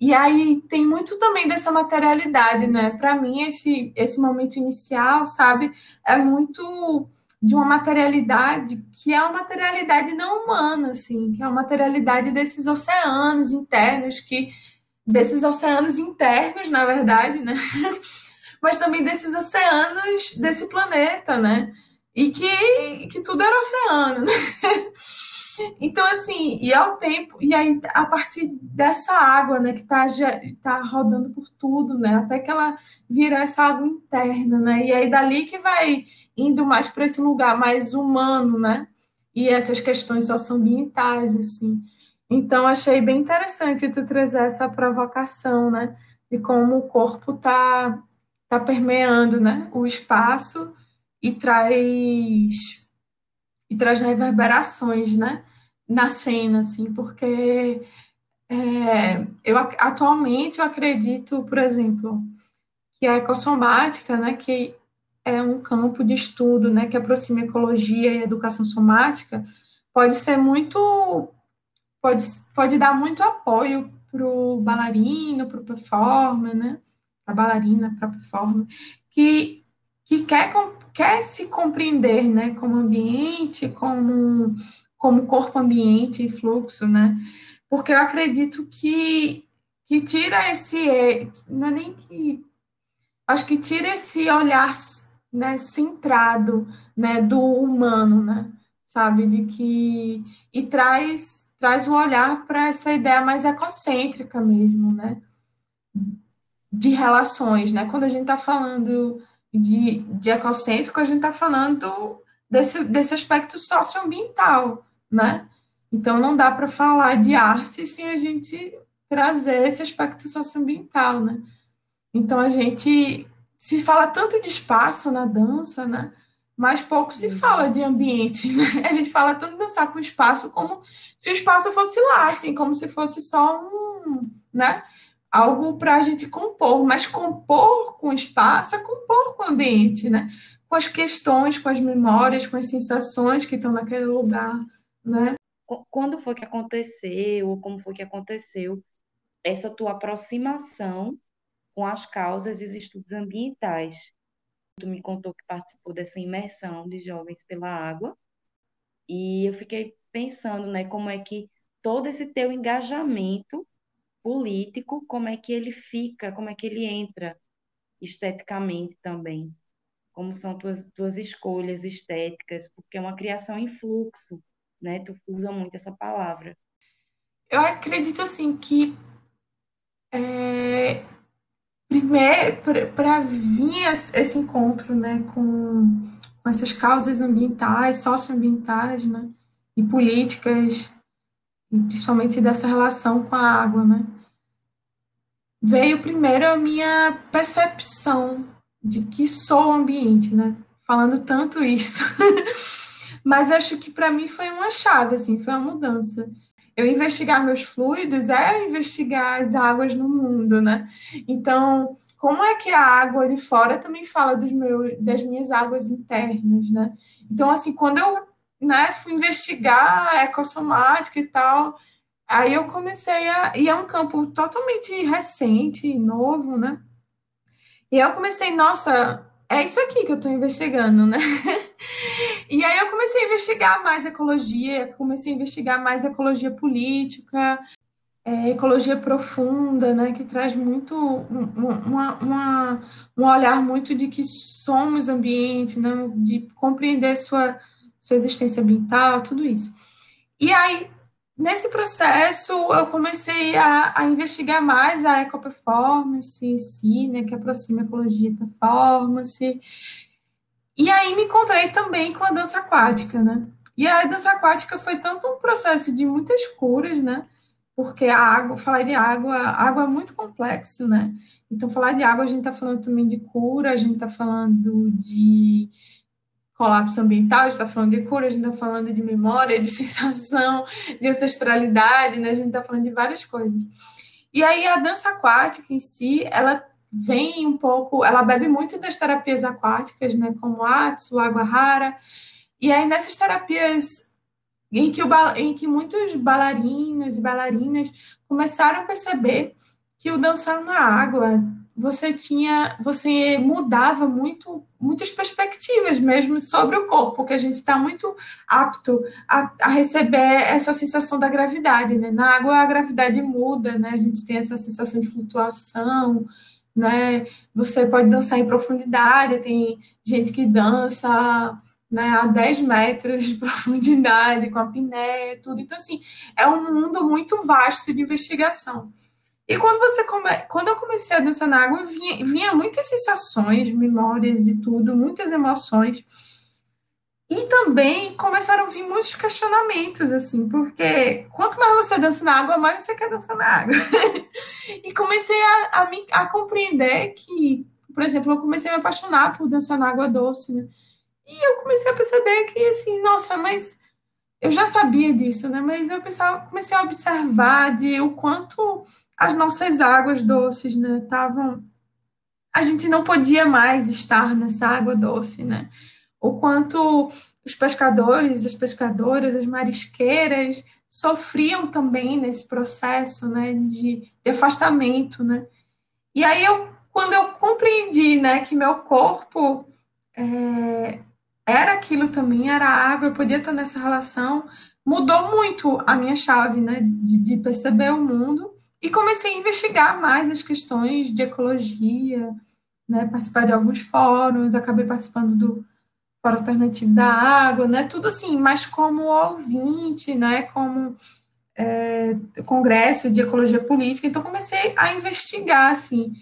E aí tem muito também dessa materialidade, né? Para mim, esse, esse momento inicial, sabe, é muito de uma materialidade que é uma materialidade não humana, assim, que é uma materialidade desses oceanos internos, que desses oceanos internos, na verdade, né? Mas também desses oceanos desse planeta, né? E que, que tudo era oceano, né? Então, assim, e ao tempo, e aí a partir dessa água, né, que tá, tá rodando por tudo, né, até que ela vira essa água interna, né, e aí dali que vai indo mais para esse lugar mais humano, né? E essas questões socioambientais, assim. Então, achei bem interessante tu trazer essa provocação, né? De como o corpo tá, tá permeando, né? O espaço e traz e traz reverberações, né? Na cena, assim, porque é, eu atualmente eu acredito, por exemplo, que a ecossomática, né? Que é um campo de estudo né, que aproxima ecologia e educação somática, pode ser muito. pode, pode dar muito apoio para o bailarino, para o performer, né? Para a bailarina, para a performer, que, que quer, quer se compreender né, como ambiente, como, como corpo ambiente e fluxo, né? Porque eu acredito que, que tira esse. Não é nem que. Acho que tira esse olhar né, centrado, né, do humano, né, sabe, de que e traz traz um olhar para essa ideia mais ecocêntrica mesmo, né, de relações, né, quando a gente está falando de, de ecocêntrico, a gente está falando desse, desse aspecto socioambiental, né, então não dá para falar de arte sem a gente trazer esse aspecto socioambiental, né, então a gente se fala tanto de espaço na dança, né? Mas pouco se fala de ambiente, né? A gente fala tanto de dançar com espaço como se o espaço fosse lá, assim, como se fosse só um, né? Algo para a gente compor, mas compor com espaço é compor com o ambiente, né? Com as questões, com as memórias, com as sensações que estão naquele lugar, né? Quando foi que aconteceu, ou como foi que aconteceu essa tua aproximação com as causas e os estudos ambientais. Tu me contou que participou dessa imersão de jovens pela água, e eu fiquei pensando, né, como é que todo esse teu engajamento político, como é que ele fica, como é que ele entra esteticamente também, como são tuas, tuas escolhas estéticas, porque é uma criação em fluxo, né, tu usa muito essa palavra. Eu acredito, assim, que é, primeiro para vir esse encontro né, com, com essas causas ambientais, socioambientais né, e políticas, e principalmente dessa relação com a água, né? veio primeiro a minha percepção de que sou o ambiente, né? Falando tanto isso. Mas acho que para mim foi uma chave, assim, foi uma mudança. Eu investigar meus fluidos é investigar as águas no mundo, né? Então, como é que a água de fora também fala dos meus, das minhas águas internas, né? Então, assim, quando eu né, fui investigar a ecossomática e tal, aí eu comecei a. E é um campo totalmente recente, novo, né? E eu comecei, nossa, é isso aqui que eu estou investigando, né? e aí eu comecei a investigar mais ecologia, comecei a investigar mais ecologia política, é, ecologia profunda, né? Que traz muito uma, uma, um olhar muito de que somos ambiente, né? de compreender sua, sua existência ambiental, tudo isso. E aí nesse processo, eu comecei a, a investigar mais a ecoperformance em si, né, que aproxima ecologia e performance. E aí me encontrei também com a dança aquática, né? E a dança aquática foi tanto um processo de muitas curas, né? Porque a água, falar de água, água é muito complexo, né? Então, falar de água, a gente está falando também de cura, a gente está falando de colapso ambiental, a gente está falando de cura, a gente está falando de memória, de sensação, de ancestralidade, né? A gente está falando de várias coisas. E aí a dança aquática em si, ela vem um pouco, ela bebe muito das terapias aquáticas, né? Como Atsu, água rara. E aí nessas terapias em que, o, em que muitos bailarinos e bailarinas começaram a perceber que o dançar na água você tinha, você mudava muito, muitas perspectivas mesmo sobre o corpo, que a gente está muito apto a, a, receber essa sensação da gravidade, né? Na água a gravidade muda, né? A gente tem essa sensação de flutuação, né? Você pode dançar em profundidade, tem gente que dança né, a 10 metros de profundidade, com a piné, tudo. Então, assim, é um mundo muito vasto de investigação. E quando você come... quando eu comecei a dançar na água, vinha, vinha muitas sensações, memórias e tudo, muitas emoções. E também começaram a vir muitos questionamentos, assim, porque quanto mais você dança na água, mais você quer dançar na água. e comecei a, a, me, a compreender que, por exemplo, eu comecei a me apaixonar por dançar na água doce, né? E eu comecei a perceber que, assim, nossa, mas eu já sabia disso, né? Mas eu pensava, comecei a observar de o quanto as nossas águas doces, né, estavam a gente não podia mais estar nessa água doce, né? O quanto os pescadores, as pescadoras, as marisqueiras sofriam também nesse processo, né, de, de afastamento, né? E aí eu, quando eu compreendi, né, que meu corpo é, era aquilo também, era água, eu podia estar nessa relação, mudou muito a minha chave, né, de, de perceber o mundo e comecei a investigar mais as questões de ecologia, né, participar de alguns fóruns, acabei participando do Fórum Alternativo da Água, né, tudo assim, mas como ouvinte, né, como é, congresso de ecologia política, então comecei a investigar, assim,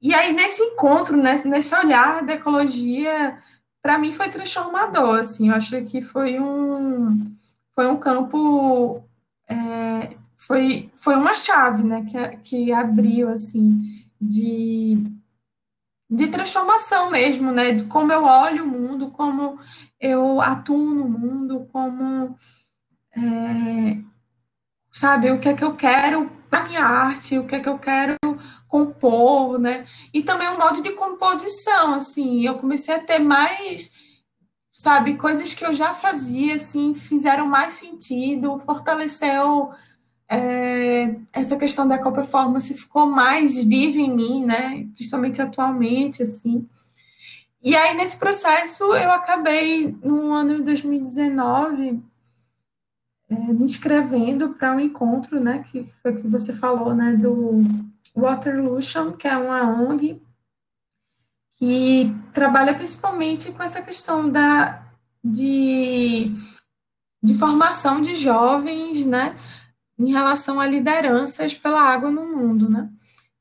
e aí nesse encontro, né, nesse olhar da ecologia, para mim foi transformador, assim, eu acho que foi um, foi um campo é, foi, foi uma chave, né, que, que abriu, assim, de, de transformação mesmo, né, de como eu olho o mundo, como eu atuo no mundo, como, é, sabe, o que é que eu quero para minha arte, o que é que eu quero compor, né, e também o modo de composição, assim, eu comecei a ter mais sabe, coisas que eu já fazia, assim, fizeram mais sentido, fortaleceu é, essa questão da co-performance ficou mais viva em mim, né? Principalmente atualmente, assim. E aí, nesse processo, eu acabei, no ano de 2019, é, me inscrevendo para um encontro, né? Que foi o que você falou, né? Do Waterlution, que é uma ONG que trabalha principalmente com essa questão da, de, de formação de jovens, né? Em relação a lideranças pela água no mundo, né?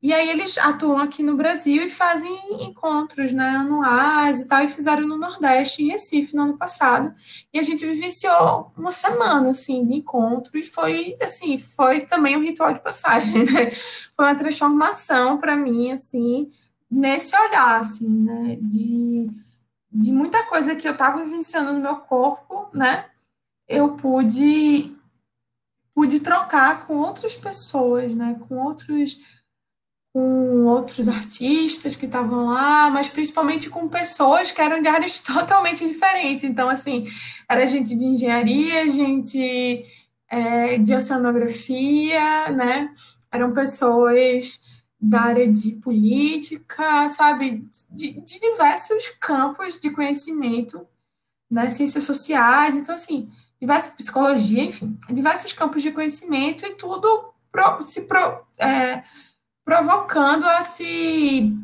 E aí eles atuam aqui no Brasil e fazem encontros né, anuais e tal, e fizeram no Nordeste, em Recife, no ano passado. E a gente vivenciou uma semana, assim, de encontro, e foi, assim, foi também um ritual de passagem, né? Foi uma transformação para mim, assim, nesse olhar, assim, né? De, de muita coisa que eu estava vivenciando no meu corpo, né? Eu pude, pude trocar com outras pessoas, né? Com outros com outros artistas que estavam lá, mas principalmente com pessoas que eram de áreas totalmente diferentes. Então, assim, era gente de engenharia, gente é, de oceanografia, né? Eram pessoas da área de política, sabe? De, de diversos campos de conhecimento, né? Ciências sociais, então, assim, diversa psicologia, enfim, diversos campos de conhecimento e tudo pro, se pro, é, provocando a se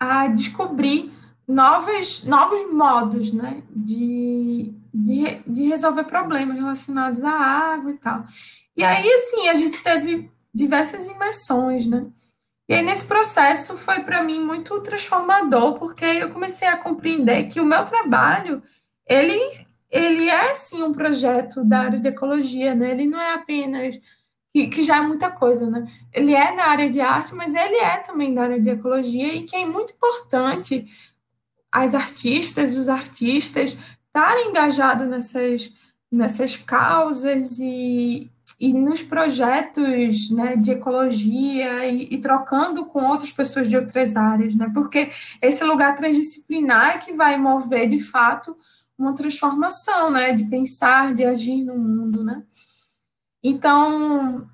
a descobrir novos, novos modos né, de, de, de resolver problemas relacionados à água e tal. E aí, assim, a gente teve diversas imersões, né? E aí, nesse processo, foi para mim muito transformador, porque eu comecei a compreender que o meu trabalho, ele, ele é, sim, um projeto da área de ecologia, né? Ele não é apenas que, que, já é muita coisa, né? Ele é na área de arte, mas ele é também da área de ecologia e que é muito importante as artistas, os artistas estarem engajados nessas, nessas causas e, e nos projetos né, de ecologia e, e, trocando com outras pessoas de outras áreas, né? Porque esse lugar transdisciplinar é que vai mover de fato uma transformação, né? De pensar, de agir no mundo, né? Então,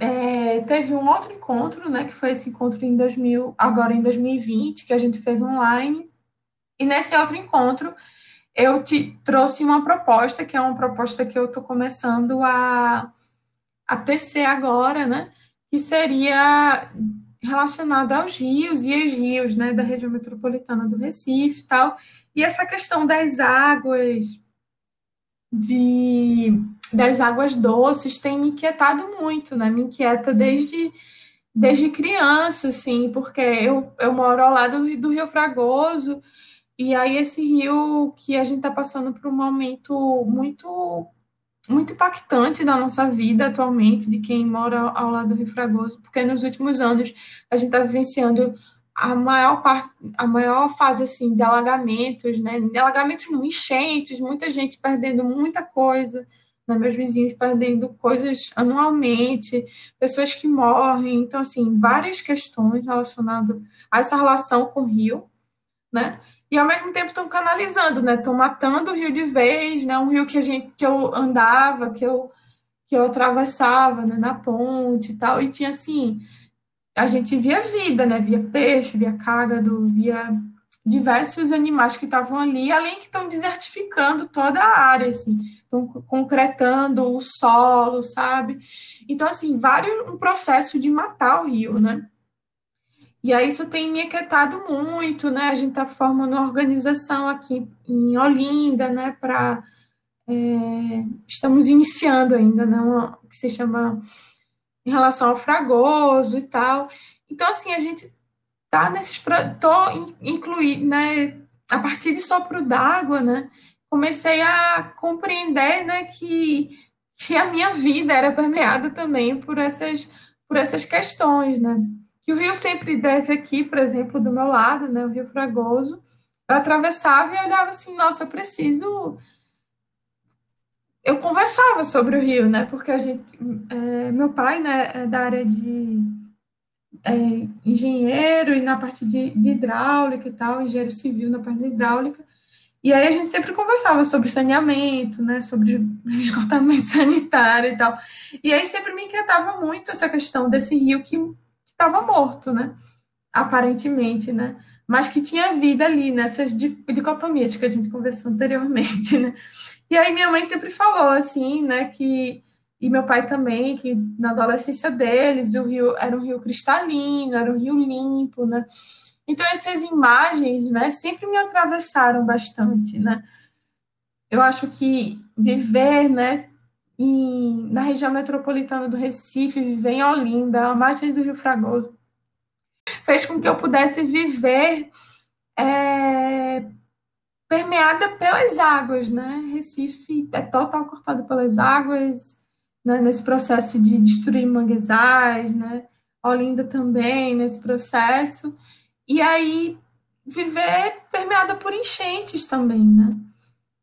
é, teve um outro encontro, né, que foi esse encontro em 2000, agora em 2020, que a gente fez online. E nesse outro encontro, eu te trouxe uma proposta, que é uma proposta que eu estou começando a, a tecer agora, né, que seria relacionada aos rios e as rios, né, da região metropolitana do Recife e tal. E essa questão das águas, de das águas doces tem me inquietado muito, né? Me inquieta desde, desde criança, assim, porque eu, eu moro ao lado do, do Rio Fragoso, e aí esse rio que a gente está passando por um momento muito muito impactante da nossa vida atualmente, de quem mora ao lado do Rio Fragoso, porque nos últimos anos a gente está vivenciando a maior parte, a maior fase assim de alagamentos, né? Alagamentos não, enchentes, muita gente perdendo muita coisa, né? meus vizinhos perdendo coisas anualmente, pessoas que morrem, então assim, várias questões relacionadas a essa relação com o rio, né? E ao mesmo tempo estão canalizando, né? Estão matando o rio de vez, né? Um rio que a gente que eu andava, que eu que eu atravessava, né? na ponte e tal, e tinha assim, a gente via vida, né? Via peixe, via cágado, via diversos animais que estavam ali, além que estão desertificando toda a área, assim, estão concretando o solo, sabe? Então, assim, vários um processo de matar o rio, né? E aí isso tem me aquietado muito, né? A gente está formando uma organização aqui em Olinda, né? Para é, estamos iniciando ainda, né? Uma, que se chama em relação ao fragoso e tal. Então, assim, a gente tá nesses. Tô incluindo, né? A partir de sopro d'água, né? Comecei a compreender, né? Que, que a minha vida era permeada também por essas, por essas questões, né? Que o rio sempre deve aqui, por exemplo, do meu lado, né? O Rio Fragoso. Eu atravessava e olhava assim, nossa, preciso eu conversava sobre o Rio, né? Porque a gente, é, meu pai, né, é da área de é, engenheiro e na parte de, de, hidráulica e tal, engenheiro civil na parte de hidráulica. E aí a gente sempre conversava sobre saneamento, né, sobre esgotamento sanitário e tal. E aí sempre me inquietava muito essa questão desse rio que estava morto, né? Aparentemente, né? Mas que tinha vida ali nessas dicotomias que a gente conversou anteriormente, né? E aí minha mãe sempre falou assim, né, que e meu pai também, que na adolescência deles o rio era um rio cristalino, era um rio limpo, né? Então essas imagens, né, sempre me atravessaram bastante, né? Eu acho que viver, né, em, na região metropolitana do Recife, viver em Olinda, a margem do Rio Fragoso, fez com que eu pudesse viver é, permeada pelas águas, né? Recife é total cortado pelas águas, né? nesse processo de destruir manguezais, né? Olinda também nesse processo. E aí viver permeada por enchentes também, né?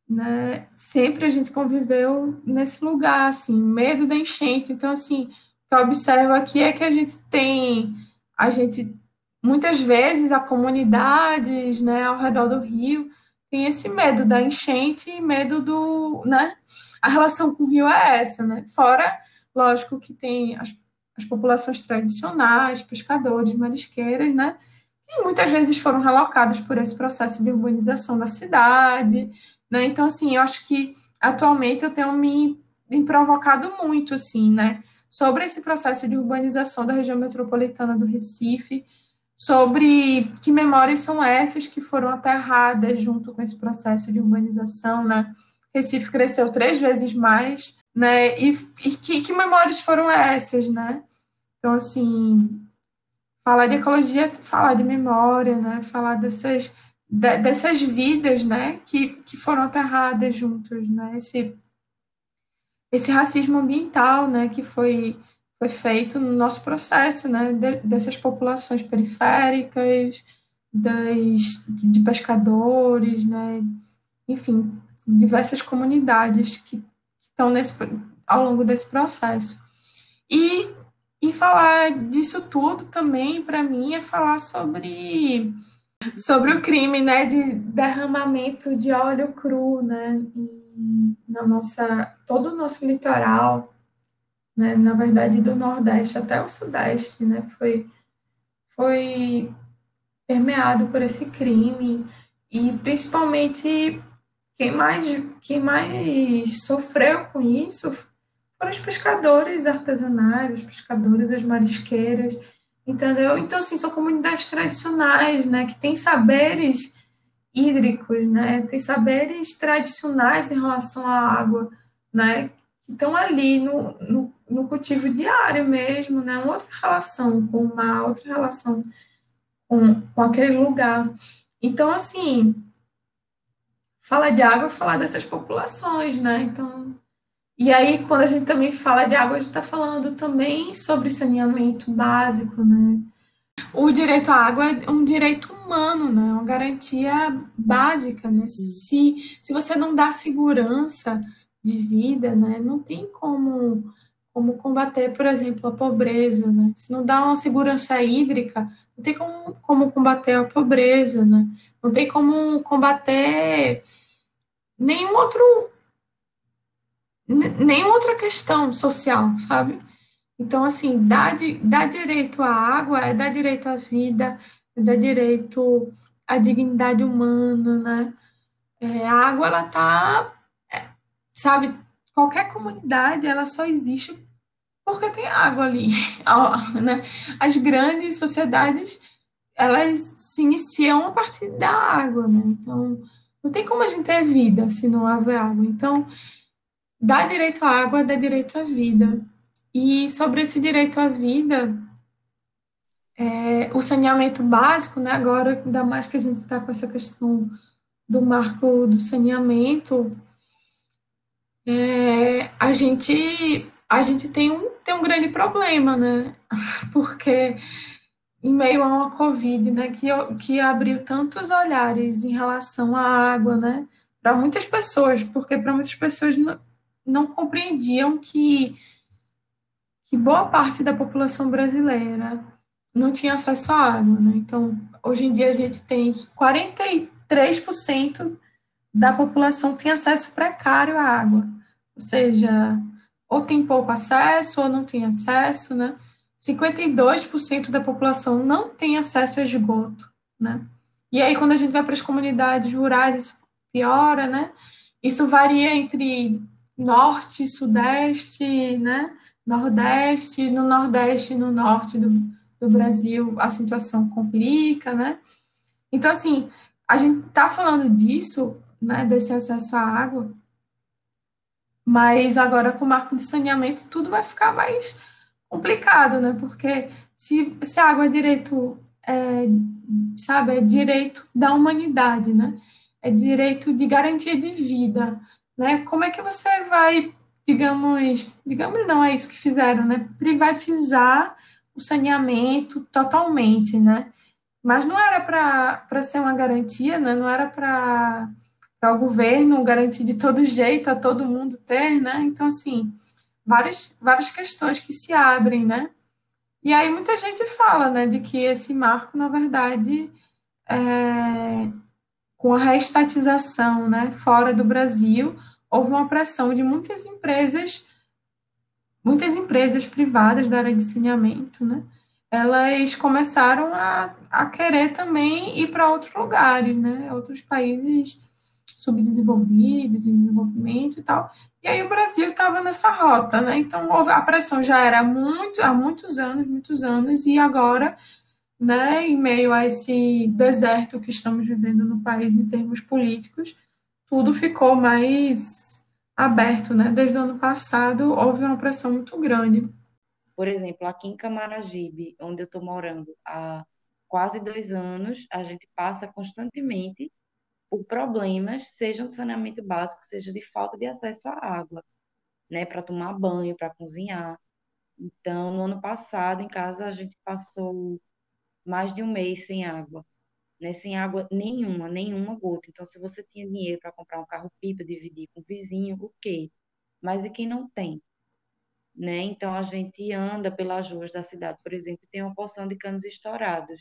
né? Sempre a gente conviveu nesse lugar, assim, medo da enchente. Então, assim, o que eu observo aqui é que a gente tem, a gente, muitas vezes, a comunidades, né, ao redor do rio, tem esse medo da enchente e medo do, né? A relação com o rio é essa, né? Fora, lógico, que tem as, as populações tradicionais, pescadores, marisqueiras, né? Que muitas vezes foram relocados por esse processo de urbanização da cidade, né? Então, assim, eu acho que atualmente eu tenho me, me provocado muito, assim, né? Sobre esse processo de urbanização da região metropolitana do Recife, sobre que memórias são essas que foram aterradas junto com esse processo de urbanização, né? Recife cresceu três vezes mais, né? E, e que, que memórias foram essas, né? Então, assim, falar de ecologia, falar de memória, né? Falar dessas, de, dessas vidas, né? Que, que foram aterradas juntos, né? Esse, esse racismo ambiental, né? Que foi foi feito no nosso processo, né, de, dessas populações periféricas, das, de pescadores, né, enfim, diversas comunidades que, que estão nesse, ao longo desse processo. E, e falar disso tudo também, para mim, é falar sobre, sobre o crime né, de derramamento de óleo cru né, na nossa, todo o nosso litoral, né, na verdade, do Nordeste até o Sudeste, né, foi, foi permeado por esse crime, e principalmente quem mais, quem mais sofreu com isso foram os pescadores artesanais, os pescadores, as marisqueiras, entendeu? Então, assim, são comunidades tradicionais, né, que têm saberes hídricos, né, tem saberes tradicionais em relação à água, né, que estão ali no, no no cultivo diário mesmo, né? Uma outra relação com o mar, outra relação com, com aquele lugar. Então, assim, fala de água, falar dessas populações, né? Então, e aí, quando a gente também fala de água, a gente está falando também sobre saneamento básico, né? O direito à água é um direito humano, né? Uma garantia básica, né? Se, se você não dá segurança de vida, né? Não tem como como combater, por exemplo, a pobreza, né? Se não dá uma segurança hídrica, não tem como, como combater a pobreza, né? Não tem como combater nenhum outro nenhuma outra questão social, sabe? Então, assim, dar, dar direito à água é dar direito à vida, é dar direito à dignidade humana, né? É, a água, ela tá, é, sabe, qualquer comunidade, ela só existe porque tem água ali. Né? As grandes sociedades, elas se iniciam a partir da água, né? Então, não tem como a gente ter vida se não haver água. Então, dar direito à água dá direito à vida. E sobre esse direito à vida, é, o saneamento básico, né? Agora, ainda mais que a gente está com essa questão do marco do saneamento, é, a gente a gente tem um, tem um grande problema, né? Porque em meio a uma Covid, né, que, que abriu tantos olhares em relação à água, né, para muitas pessoas, porque para muitas pessoas não, não compreendiam que, que boa parte da população brasileira não tinha acesso à água, né? Então, hoje em dia a gente tem 43% da população tem acesso precário à água, ou seja, ou tem pouco acesso ou não tem acesso, né? 52% da população não tem acesso a esgoto, né? E aí, quando a gente vai para as comunidades rurais, isso piora, né? Isso varia entre norte, sudeste, né? Nordeste, no nordeste e no norte do, do Brasil a situação complica, né? Então, assim, a gente está falando disso, né, desse acesso à água, Mas agora com o marco de saneamento tudo vai ficar mais complicado, né? Porque se, se a água é direito, é, sabe, é direito da humanidade, né? É direito de garantia de vida, né? Como é que você vai, digamos, digamos não é isso que fizeram, né? Privatizar o saneamento totalmente, né? Mas não era para ser uma garantia, né? Não era para para o governo garantir de todo jeito a todo mundo ter, né? Então, assim, várias, várias questões que se abrem, né? E aí muita gente fala, né, de que esse marco, na verdade, é, com a reestatização, né, fora do Brasil, houve uma pressão de muitas empresas, muitas empresas privadas da área de saneamento, né, elas começaram a, a querer também ir para outros lugares, né, outros países subdesenvolvidos, em desenvolvimento e tal. E aí o Brasil estava nessa rota, né? Então a pressão já era muito há muitos anos, muitos anos, e agora, né, em meio a esse deserto que estamos vivendo no país em termos políticos, tudo ficou mais aberto, né? Desde o ano passado houve uma pressão muito grande. Por exemplo, aqui em Camaragibe, onde eu estou morando há quase dois anos, a gente passa constantemente por problemas, sejam de saneamento básico, seja de falta de acesso à água, né, para tomar banho, para cozinhar. Então, no ano passado, em casa, a gente passou mais de um mês sem água, né, sem água nenhuma, nenhuma gota. Então, se você tinha dinheiro para comprar um carro-pipa, dividir com o vizinho, ok. Mas e quem não tem? Né? Então, a gente anda pelas ruas da cidade, por exemplo, e tem uma porção de canos estourados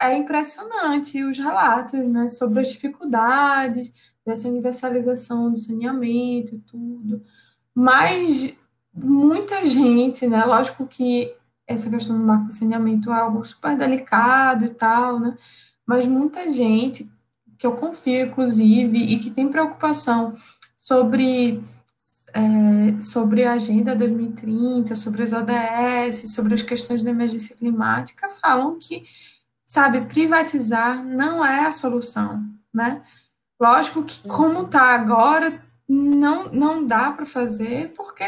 é impressionante os relatos né, sobre as dificuldades dessa universalização do saneamento e tudo. Mas muita gente, né? Lógico que essa questão do marco saneamento é algo super delicado e tal, né? Mas muita gente, que eu confio, inclusive, e que tem preocupação sobre, é, sobre a Agenda 2030, sobre as ODS, sobre as questões da emergência climática, falam que sabe, privatizar não é a solução, né? Lógico que como está agora, não, não dá para fazer, porque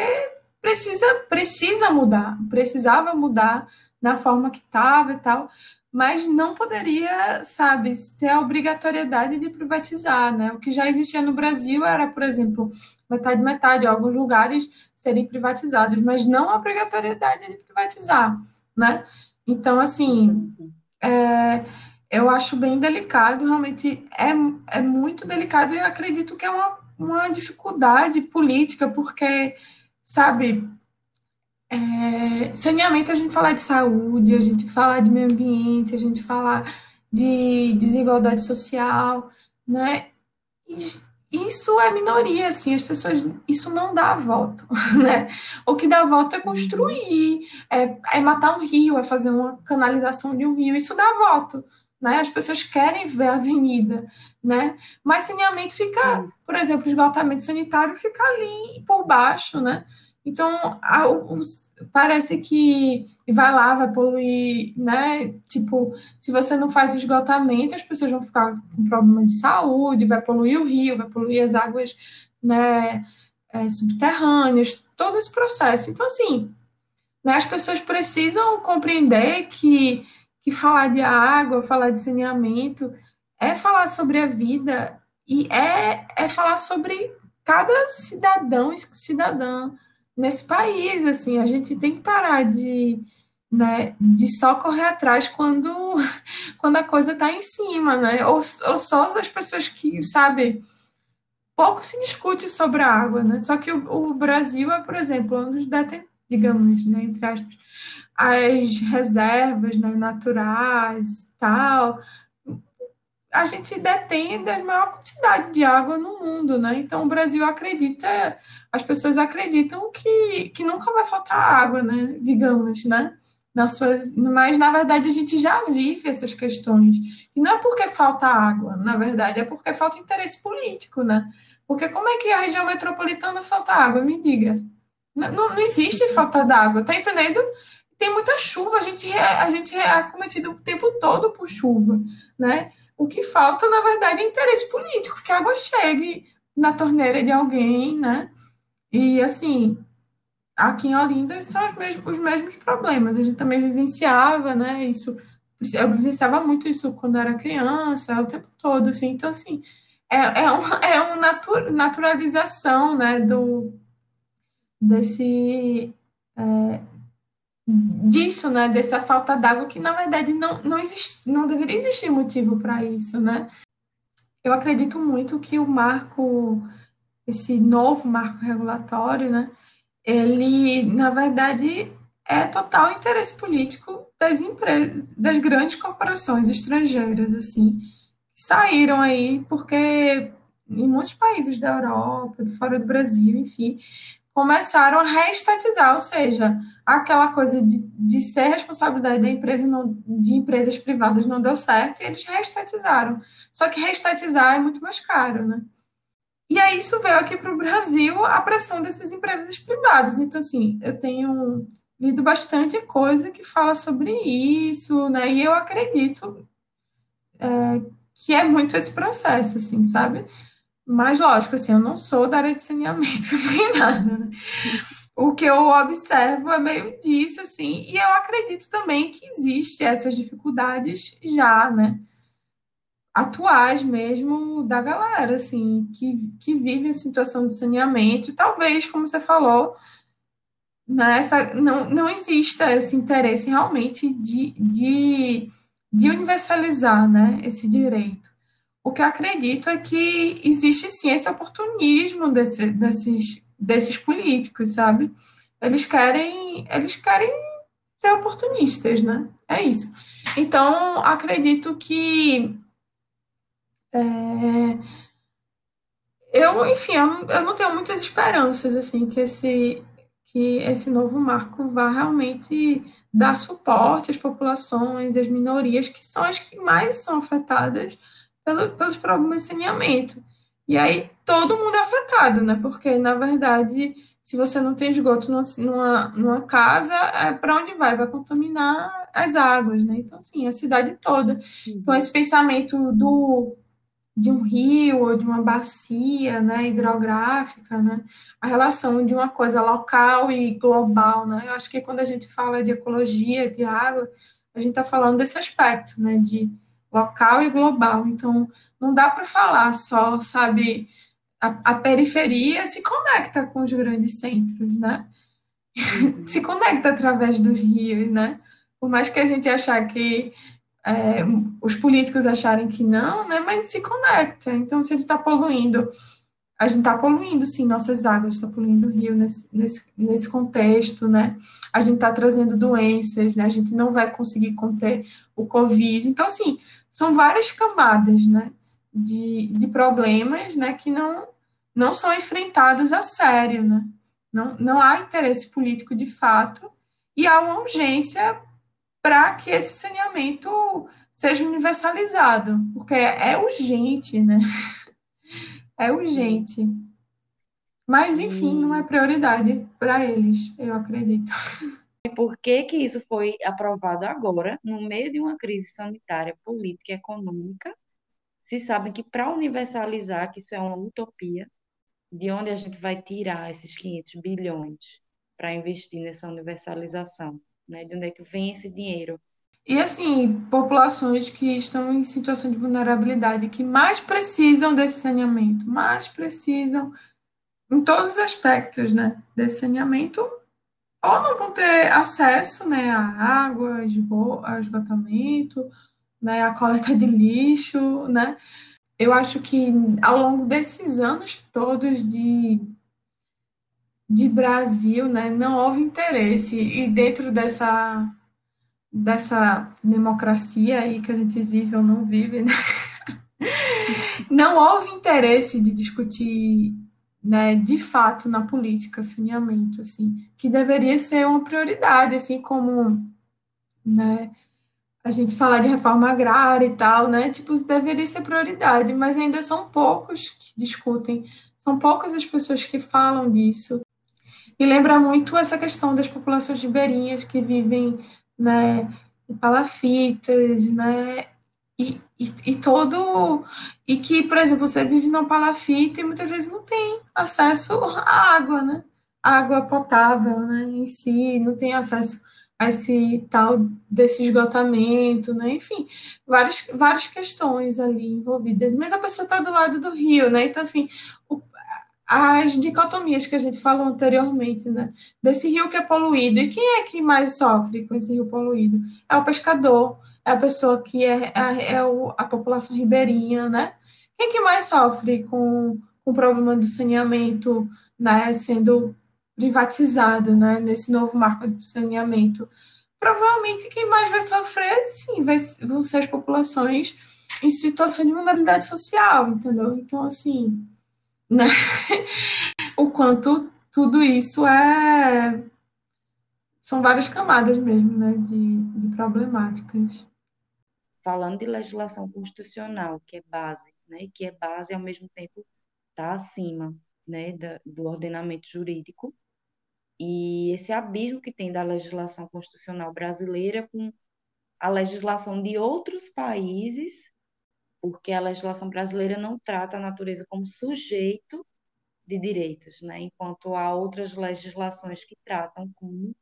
precisa, precisa mudar, precisava mudar na forma que estava e tal, mas não poderia, sabe, ser a obrigatoriedade de privatizar, né? O que já existia no Brasil era, por exemplo, metade metade, alguns lugares serem privatizados, mas não a obrigatoriedade de privatizar, né? Então, assim, é, eu acho bem delicado, realmente é, é muito delicado e acredito que é uma, uma dificuldade política, porque, sabe, é, saneamento a gente falar de saúde, a gente falar de meio ambiente, a gente falar de desigualdade social, né? Isso é minoria, assim, as pessoas, isso não dá voto, né? O que dá voto é construir, é, é matar um rio, é fazer uma canalização de um rio, isso dá voto, né? As pessoas querem ver a avenida, né? Mas saneamento fica, por exemplo, esgotamento sanitário fica ali por baixo, né? Então, os, parece que vai lá, vai poluir, né? Tipo, se você não faz esgotamento, as pessoas vão ficar com problema de saúde, vai poluir o rio, vai poluir as águas, né? É, subterrâneas, todo esse processo. Então, assim, né, as pessoas precisam compreender que, que falar de água, falar de saneamento, é falar sobre a vida e é, é falar sobre cada cidadão e cidadã nesse país, assim, a gente tem que parar de, né, de só correr atrás quando, quando a coisa está em cima, né, ou, ou só das pessoas que, sabe, pouco se discute sobre a água, né, só que o, o Brasil é, por exemplo, um dos detentores, digamos, né, entre aspas, as reservas né, naturais e tal, a gente detém a maior quantidade de água no mundo, né? Então o Brasil acredita, as pessoas acreditam que, que nunca vai faltar água, né? Digamos, né? Nas suas, mas na verdade a gente já vive essas questões. E não é porque falta água, na verdade, é porque falta interesse político, né? Porque como é que a região metropolitana falta água? Me diga. Não, não, não existe falta d'água, tá entendendo? Tem muita chuva, a gente, a gente é acometido o tempo todo por chuva, né? O que falta, na verdade, é interesse político, que a água chegue na torneira de alguém, né? E, assim, aqui em Olinda são os mesmos, os mesmos problemas. A gente também vivenciava, né? Isso, eu vivenciava muito isso quando era criança, o tempo todo, assim. Então, assim, é, é, uma, é uma natu, naturalização, né? Do, desse... É, disso, né? Dessa falta d'água que, na verdade, não, não, existe, não deveria existir motivo para isso, né? Eu acredito muito que o marco, esse novo marco regulatório, né? ele, na verdade, é total interesse político das empresas, das grandes corporações estrangeiras, assim, que saíram aí porque em muitos países da Europa, fora do Brasil, enfim, começaram a reestatizar, ou seja, aquela coisa de, de ser responsabilidade da empresa não, de empresas privadas não deu certo e eles reestatizaram. Só que reestatizar é muito mais caro, né? E aí isso veio aqui para o Brasil a pressão dessas empresas privadas. Então, assim, eu tenho lido bastante coisa que fala sobre isso, né? E eu acredito é, que é muito esse processo, assim, sabe? Mas, lógico, assim, eu não sou da área de saneamento nem nada, né? O que eu observo é meio disso, assim, e eu acredito também que existe essas dificuldades já, né? atuais mesmo da galera, assim, que, que vive a situação de saneamento, talvez, como você falou, nessa, né, não, não exista esse interesse realmente de, de, de universalizar né, esse direito. O que eu acredito é que existe sim esse oportunismo desse, desses, desses políticos, sabe? Eles querem, eles querem ser oportunistas, né? É isso. Então, acredito que é... Eu, enfim, eu eu não tenho muitas esperanças, assim, que esse, que esse novo marco vá realmente dar suporte às populações, às minorias, que são as que mais são afetadas pelo, pelos problemas de saneamento. E aí todo mundo é afetado, né? Porque, na verdade, se você não tem esgoto numa, numa, casa, é, para onde vai? Vai contaminar as águas, né? Então, assim, a cidade toda. Então, esse pensamento do de um rio ou de uma bacia né, hidrográfica, né, a relação de uma coisa local e global. Né? Eu acho que quando a gente fala de ecologia, de água, a gente está falando desse aspecto, né, de local e global. Então, não dá para falar só, sabe, a, a, periferia se conecta com os grandes centros, né? Uhum. se conecta através dos rios, né? Por mais que a gente achar que é, os políticos acharem que não, né, mas se conecta. Então, se a gente está poluindo, a gente está poluindo, sim, nossas águas, está poluindo o rio nesse, nesse, nesse contexto, né? A gente está trazendo doenças, né? A gente não vai conseguir conter o Covid. Então, assim, são várias camadas, né? De, de problemas, né? Que não, não são enfrentados a sério, né? Não, não há interesse político de fato e há uma urgência para que esse saneamento seja universalizado, porque é urgente, né? É urgente. Mas, enfim, não é prioridade para eles, eu acredito. E por que que isso foi aprovado agora, no meio de uma crise sanitária, política e econômica? Se sabem que para universalizar, que isso é uma utopia, de onde a gente vai tirar esses 500 bilhões para investir nessa universalização? né? De onde é que vem esse dinheiro? E assim, populações que estão em situação de vulnerabilidade, que mais precisam desse saneamento, mais precisam em todos os aspectos, né, desse saneamento, ou não vão ter acesso, né, à água, a esgotamento, né, a coleta de lixo, né. Eu acho que ao longo desses anos todos de de Brasil, né, não houve interesse e dentro dessa dessa democracia aí que a gente vive ou não vive, né? não houve interesse de discutir, né, de fato na política saneamento, assim, que deveria ser uma prioridade, assim como, né, a gente falar de reforma agrária e tal, né, tipo, deveria ser prioridade, mas ainda são poucos que discutem, são poucas as pessoas que falam disso, e lembra muito essa questão das populações ribeirinhas que vivem né, em palafitas, né, e, e, e, todo e que, por exemplo, você vive numa palafita e muitas vezes não tem acesso à água, né? água potável, né? Em si, não tem acesso a esse tal desse esgotamento, né? Enfim, várias, várias questões ali envolvidas. Mas a pessoa está do lado do rio, né? Então, assim, o, as dicotomias que a gente falou anteriormente, né? Desse rio que é poluído. E quem é que mais sofre com esse rio poluído? É o pescador, é a pessoa que é, é, é o, a população ribeirinha, né? Quem que mais sofre com, com o problema do saneamento, né? Sendo privatizado, né? Nesse novo marco de saneamento. Provavelmente quem mais vai sofrer, sim, vai, vão ser as populações em situação de vulnerabilidade social, entendeu? Então, assim, né? o quanto tudo isso é. São várias camadas mesmo, né, de, de problemáticas. Falando de legislação constitucional, que é base, né, que é base ao mesmo tempo está acima, né, da, do ordenamento jurídico, e esse abismo que tem da legislação constitucional brasileira com a legislação de outros países porque a legislação brasileira não trata a natureza como sujeito de direitos, né? enquanto há outras legislações que tratam como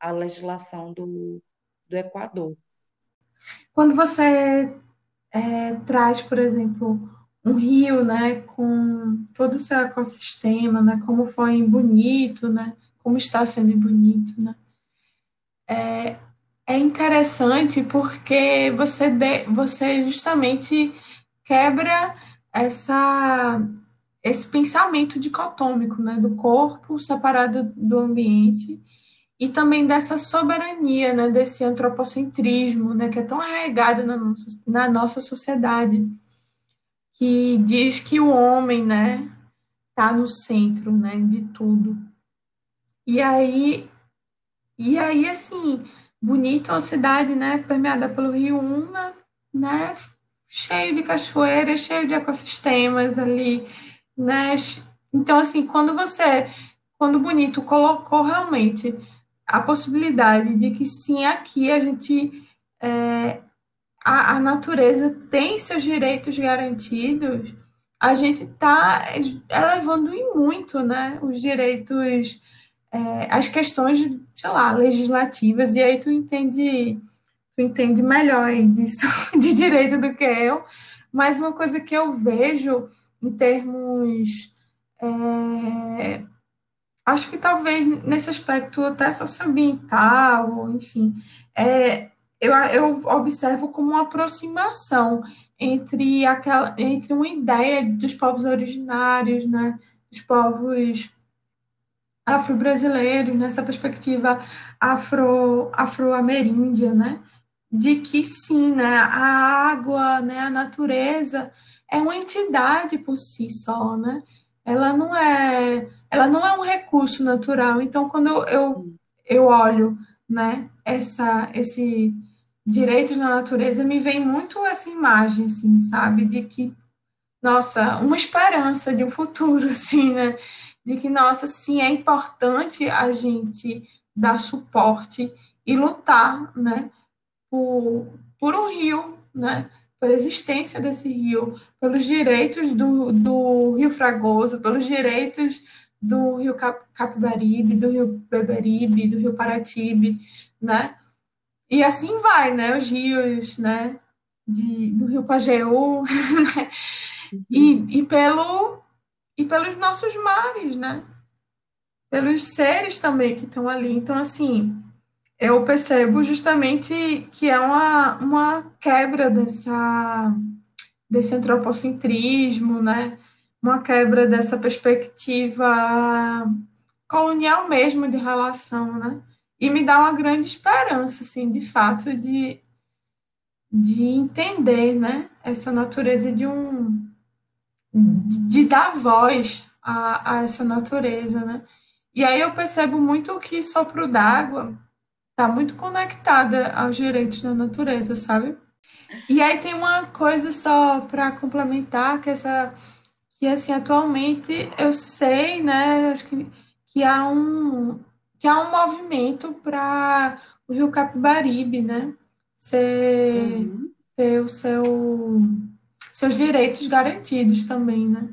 a legislação do, do Equador. Quando você é, traz, por exemplo, um rio, né, com todo o seu ecossistema, né, como foi bonito, né, como está sendo bonito, né, é, é interessante porque você, de, você justamente quebra essa, esse pensamento dicotômico, né, do corpo separado do ambiente e também dessa soberania, né, desse antropocentrismo, né, que é tão arraigado na nossa, na nossa sociedade, que diz que o homem, né, está no centro, né, de tudo. E aí, e aí assim, bonito, uma cidade, né, permeada pelo Rio Una, né, cheio de cachoeiras, cheio de ecossistemas ali, né? Então, assim, quando você, quando Bonito colocou realmente a possibilidade de que sim, aqui a gente, é, a, a natureza tem seus direitos garantidos, a gente está elevando em muito, né, os direitos é, as questões, sei lá, legislativas, e aí tu entende, tu entende melhor disso, de direito do que eu, mas uma coisa que eu vejo em termos. É, acho que talvez nesse aspecto até socioambiental, enfim, é, eu, eu observo como uma aproximação entre aquela entre uma ideia dos povos originários, né, dos povos afro-brasileiro, nessa perspectiva afro, afro-ameríndia, né? De que sim, né? A água, né? A natureza é uma entidade por si só, né? Ela não é, ela não é um recurso natural. Então, quando eu, eu olho, né? Essa, esse direitos na natureza, me vem muito essa imagem, assim, sabe? De que, nossa, uma esperança de um futuro, assim, né? de que, nossa, sim, é importante a gente dar suporte e lutar, né, por, por um rio, né, pela existência desse rio, pelos direitos do, do Rio Fragoso, pelos direitos do Rio Cap, Capibaribe, do Rio Beberibe, do Rio Paratibe, né, e assim vai, né, os rios, né, de, do Rio Pajeú, né, e, e pelo e pelos nossos mares, né? Pelos seres também que estão ali. Então, assim, eu percebo justamente que é uma, uma quebra dessa, desse antropocentrismo, né? Uma quebra dessa perspectiva colonial mesmo de relação, né? E me dá uma grande esperança, assim, de fato, de, de entender, né? Essa natureza de um de dar voz a, a essa natureza, né? E aí eu percebo muito que Sopro d'Água está muito conectada aos direitos da natureza, sabe? E aí tem uma coisa só para complementar, que essa que assim atualmente eu sei, né, acho que, que há um que há um movimento para o Rio Capibaribe, né, ser uhum ter o seu, seus direitos garantidos também, né?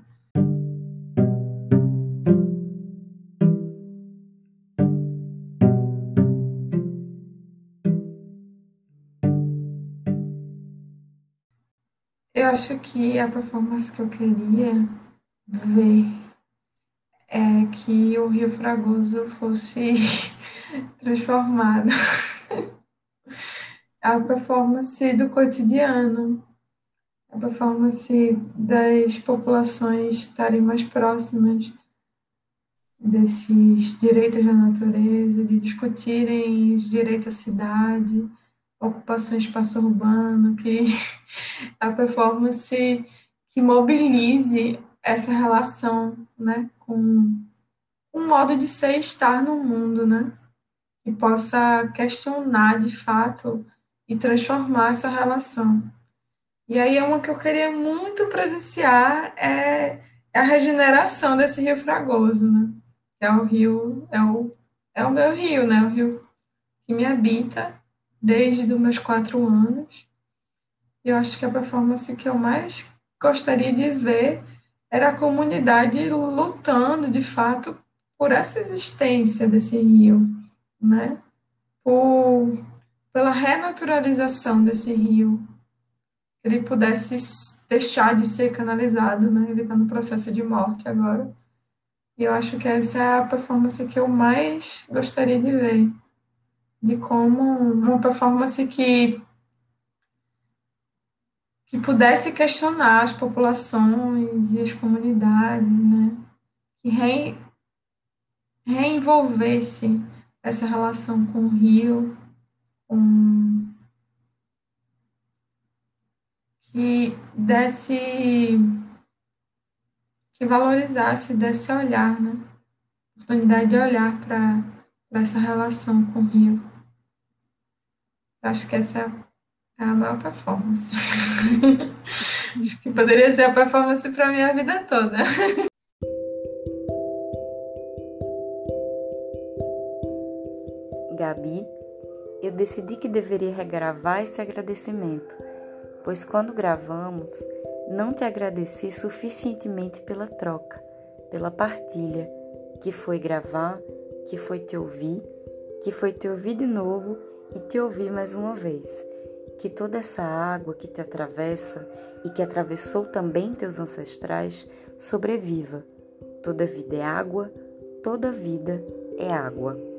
Eu acho que a performance que eu queria ver é que o Rio Fragoso fosse transformado. a performance do cotidiano, a performance das populações estarem mais próximas desses direitos da natureza, de discutirem os direitos à cidade, ocupação de espaço urbano, que a performance que mobilize essa relação, né, com um modo de ser e estar no mundo, né, e possa questionar de fato e transformar essa relação. E aí é uma que eu queria muito presenciar é, é a regeneração desse rio Fragoso, né? É o rio, é o, é o meu rio, né? O rio que me habita desde os meus quatro anos. Eu acho que a performance que eu mais gostaria de ver era a comunidade lutando, de fato, por essa existência desse rio, né? Por pela renaturalização desse rio, que ele pudesse deixar de ser canalizado, né? Ele está no processo de morte agora. E eu acho que essa é a performance que eu mais gostaria de ver, de como uma performance que que pudesse questionar as populações e as comunidades, né? Que re, reenvolvesse essa relação com o rio, um, que desse que valorizasse, desse olhar, né? Oportunidade de olhar para essa relação com o rio. Acho que essa é a maior performance. acho que poderia ser a performance para minha vida toda. Gabi eu decidi que deveria regravar esse agradecimento, pois quando gravamos, não te agradeci suficientemente pela troca, pela partilha, que foi gravar, que foi te ouvir, que foi te ouvir de novo e te ouvir mais uma vez. Que toda essa água que te atravessa e que atravessou também teus ancestrais sobreviva. Toda vida é água, toda vida é água.